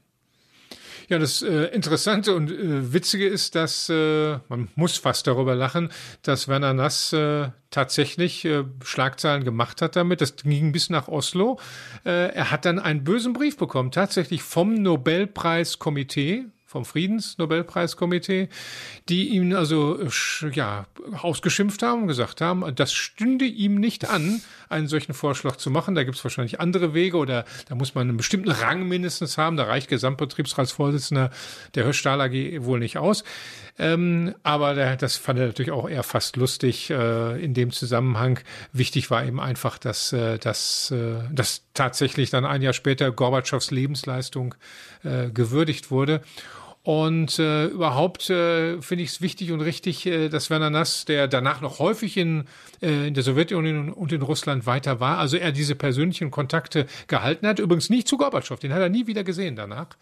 Ja, das äh, Interessante und äh, Witzige ist, dass äh, man muss fast darüber lachen, dass Werner Nass äh, tatsächlich äh, Schlagzeilen gemacht hat damit. Das ging bis nach Oslo. Äh, er hat dann einen bösen Brief bekommen, tatsächlich vom Nobelpreiskomitee vom Friedensnobelpreiskomitee, die ihn also ja ausgeschimpft haben gesagt haben, das stünde ihm nicht an, einen solchen Vorschlag zu machen. Da gibt es wahrscheinlich andere Wege oder da muss man einen bestimmten Rang mindestens haben. Da reicht Gesamtbetriebsratsvorsitzender der Höchstahl AG wohl nicht aus. Ähm, aber der, das fand er natürlich auch eher fast lustig äh, in dem Zusammenhang. Wichtig war eben einfach, dass, äh, dass, äh, dass tatsächlich dann ein Jahr später Gorbatschows Lebensleistung äh, gewürdigt wurde. Und äh, überhaupt äh, finde ich es wichtig und richtig, äh, dass Werner Nass, der danach noch häufig in, äh, in der Sowjetunion und in Russland weiter war, also er diese persönlichen Kontakte gehalten hat, übrigens nicht zu Gorbatschow, den hat er nie wieder gesehen danach,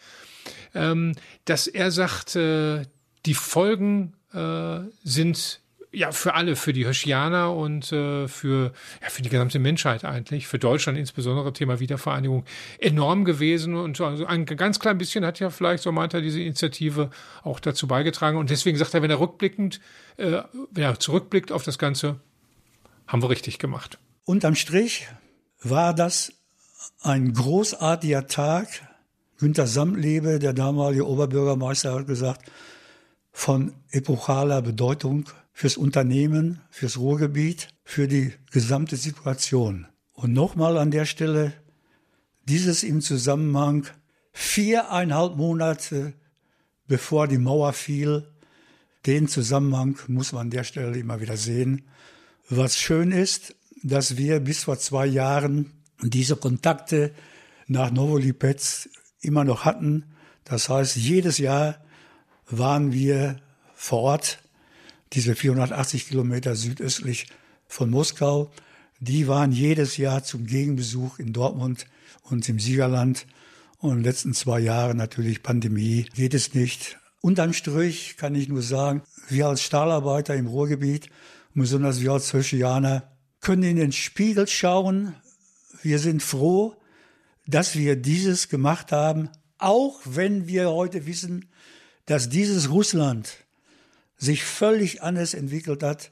ähm, dass er sagt, äh, die Folgen äh, sind ja für alle, für die Hirschianer und äh, für, ja, für die gesamte Menschheit eigentlich, für Deutschland insbesondere Thema Wiedervereinigung enorm gewesen und also ein ganz klein bisschen hat ja vielleicht, so meint er, diese Initiative auch dazu beigetragen und deswegen sagt er, wenn er rückblickend, äh, wenn er zurückblickt auf das Ganze, haben wir richtig gemacht. Unterm Strich war das ein großartiger Tag. Günter Samtlebe, der damalige Oberbürgermeister, hat gesagt, von epochaler Bedeutung fürs Unternehmen, fürs Ruhrgebiet, für die gesamte Situation. Und nochmal an der Stelle, dieses im Zusammenhang viereinhalb Monate bevor die Mauer fiel, den Zusammenhang muss man an der Stelle immer wieder sehen. Was schön ist, dass wir bis vor zwei Jahren diese Kontakte nach Novolipetz immer noch hatten. Das heißt, jedes Jahr waren wir vor Ort, diese 480 Kilometer südöstlich von Moskau. Die waren jedes Jahr zum Gegenbesuch in Dortmund und im Siegerland. Und in den letzten zwei Jahren natürlich Pandemie geht es nicht. Unterm Strich kann ich nur sagen, wir als Stahlarbeiter im Ruhrgebiet, besonders wir als Höschianer, können in den Spiegel schauen. Wir sind froh, dass wir dieses gemacht haben, auch wenn wir heute wissen, dass dieses Russland sich völlig anders entwickelt hat,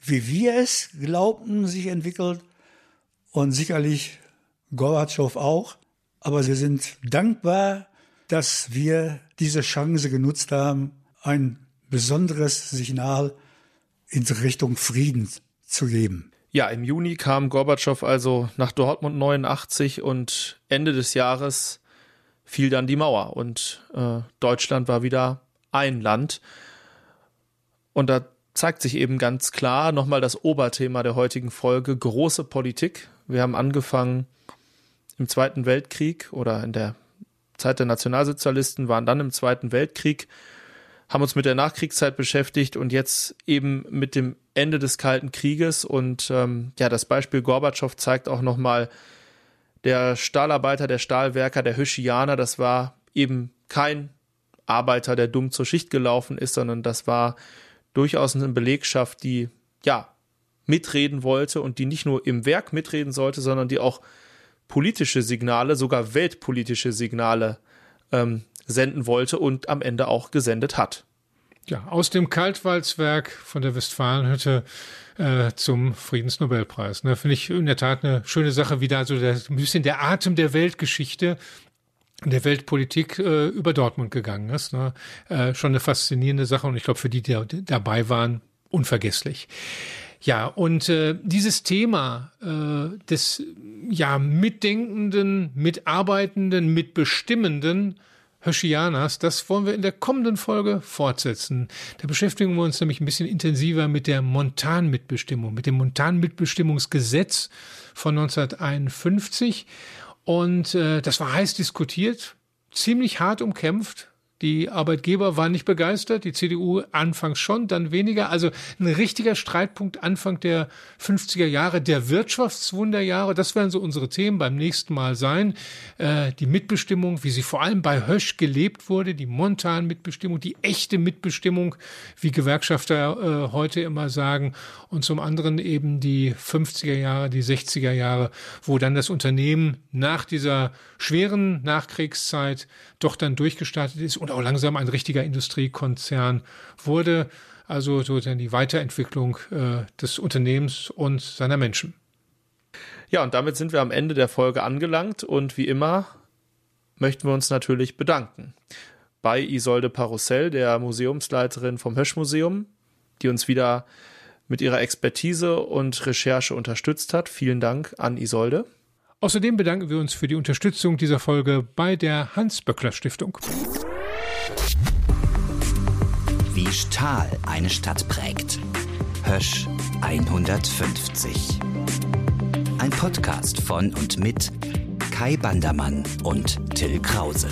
wie wir es glaubten, sich entwickelt und sicherlich Gorbatschow auch. Aber wir sind dankbar, dass wir diese Chance genutzt haben, ein besonderes Signal in Richtung Frieden zu geben. Ja, im Juni kam Gorbatschow also nach Dortmund 89 und Ende des Jahres fiel dann die Mauer und äh, Deutschland war wieder ein Land. Und da zeigt sich eben ganz klar nochmal das Oberthema der heutigen Folge, große Politik. Wir haben angefangen im Zweiten Weltkrieg oder in der Zeit der Nationalsozialisten, waren dann im Zweiten Weltkrieg, haben uns mit der Nachkriegszeit beschäftigt und jetzt eben mit dem Ende des Kalten Krieges. Und ähm, ja, das Beispiel Gorbatschow zeigt auch nochmal, der Stahlarbeiter, der Stahlwerker, der Hyschianer, das war eben kein Arbeiter, der dumm zur Schicht gelaufen ist, sondern das war durchaus eine Belegschaft, die ja mitreden wollte und die nicht nur im Werk mitreden sollte, sondern die auch politische Signale, sogar weltpolitische Signale ähm, senden wollte und am Ende auch gesendet hat. Ja, aus dem Kaltwalzwerk von der Westfalenhütte äh, zum Friedensnobelpreis. Ne, Finde ich in der Tat eine schöne Sache, wie da so der, ein bisschen der Atem der Weltgeschichte der Weltpolitik äh, über Dortmund gegangen ist. Ne? Äh, schon eine faszinierende Sache und ich glaube, für die, die dabei waren, unvergesslich. Ja, und äh, dieses Thema äh, des ja mitdenkenden, mitarbeitenden, mitbestimmenden Höschianas, das wollen wir in der kommenden Folge fortsetzen. Da beschäftigen wir uns nämlich ein bisschen intensiver mit der Montanmitbestimmung, mit dem Montanmitbestimmungsgesetz von 1951. Und äh, das war heiß diskutiert, ziemlich hart umkämpft. Die Arbeitgeber waren nicht begeistert, die CDU anfangs schon, dann weniger. Also ein richtiger Streitpunkt Anfang der 50er Jahre, der Wirtschaftswunderjahre. Das werden so unsere Themen beim nächsten Mal sein. Äh, die Mitbestimmung, wie sie vor allem bei Hösch gelebt wurde, die Montan-Mitbestimmung, die echte Mitbestimmung, wie Gewerkschafter äh, heute immer sagen. Und zum anderen eben die 50er Jahre, die 60er Jahre, wo dann das Unternehmen nach dieser schweren Nachkriegszeit doch dann durchgestartet ist und auch langsam ein richtiger Industriekonzern wurde. Also so dann die Weiterentwicklung äh, des Unternehmens und seiner Menschen. Ja, und damit sind wir am Ende der Folge angelangt und wie immer möchten wir uns natürlich bedanken bei Isolde Parussell, der Museumsleiterin vom Hösch-Museum, die uns wieder mit ihrer Expertise und Recherche unterstützt hat. Vielen Dank an Isolde. Außerdem bedanken wir uns für die Unterstützung dieser Folge bei der Hans-Böckler Stiftung. Wie Stahl eine Stadt prägt. Hösch 150. Ein Podcast von und mit Kai Bandermann und Till Krause.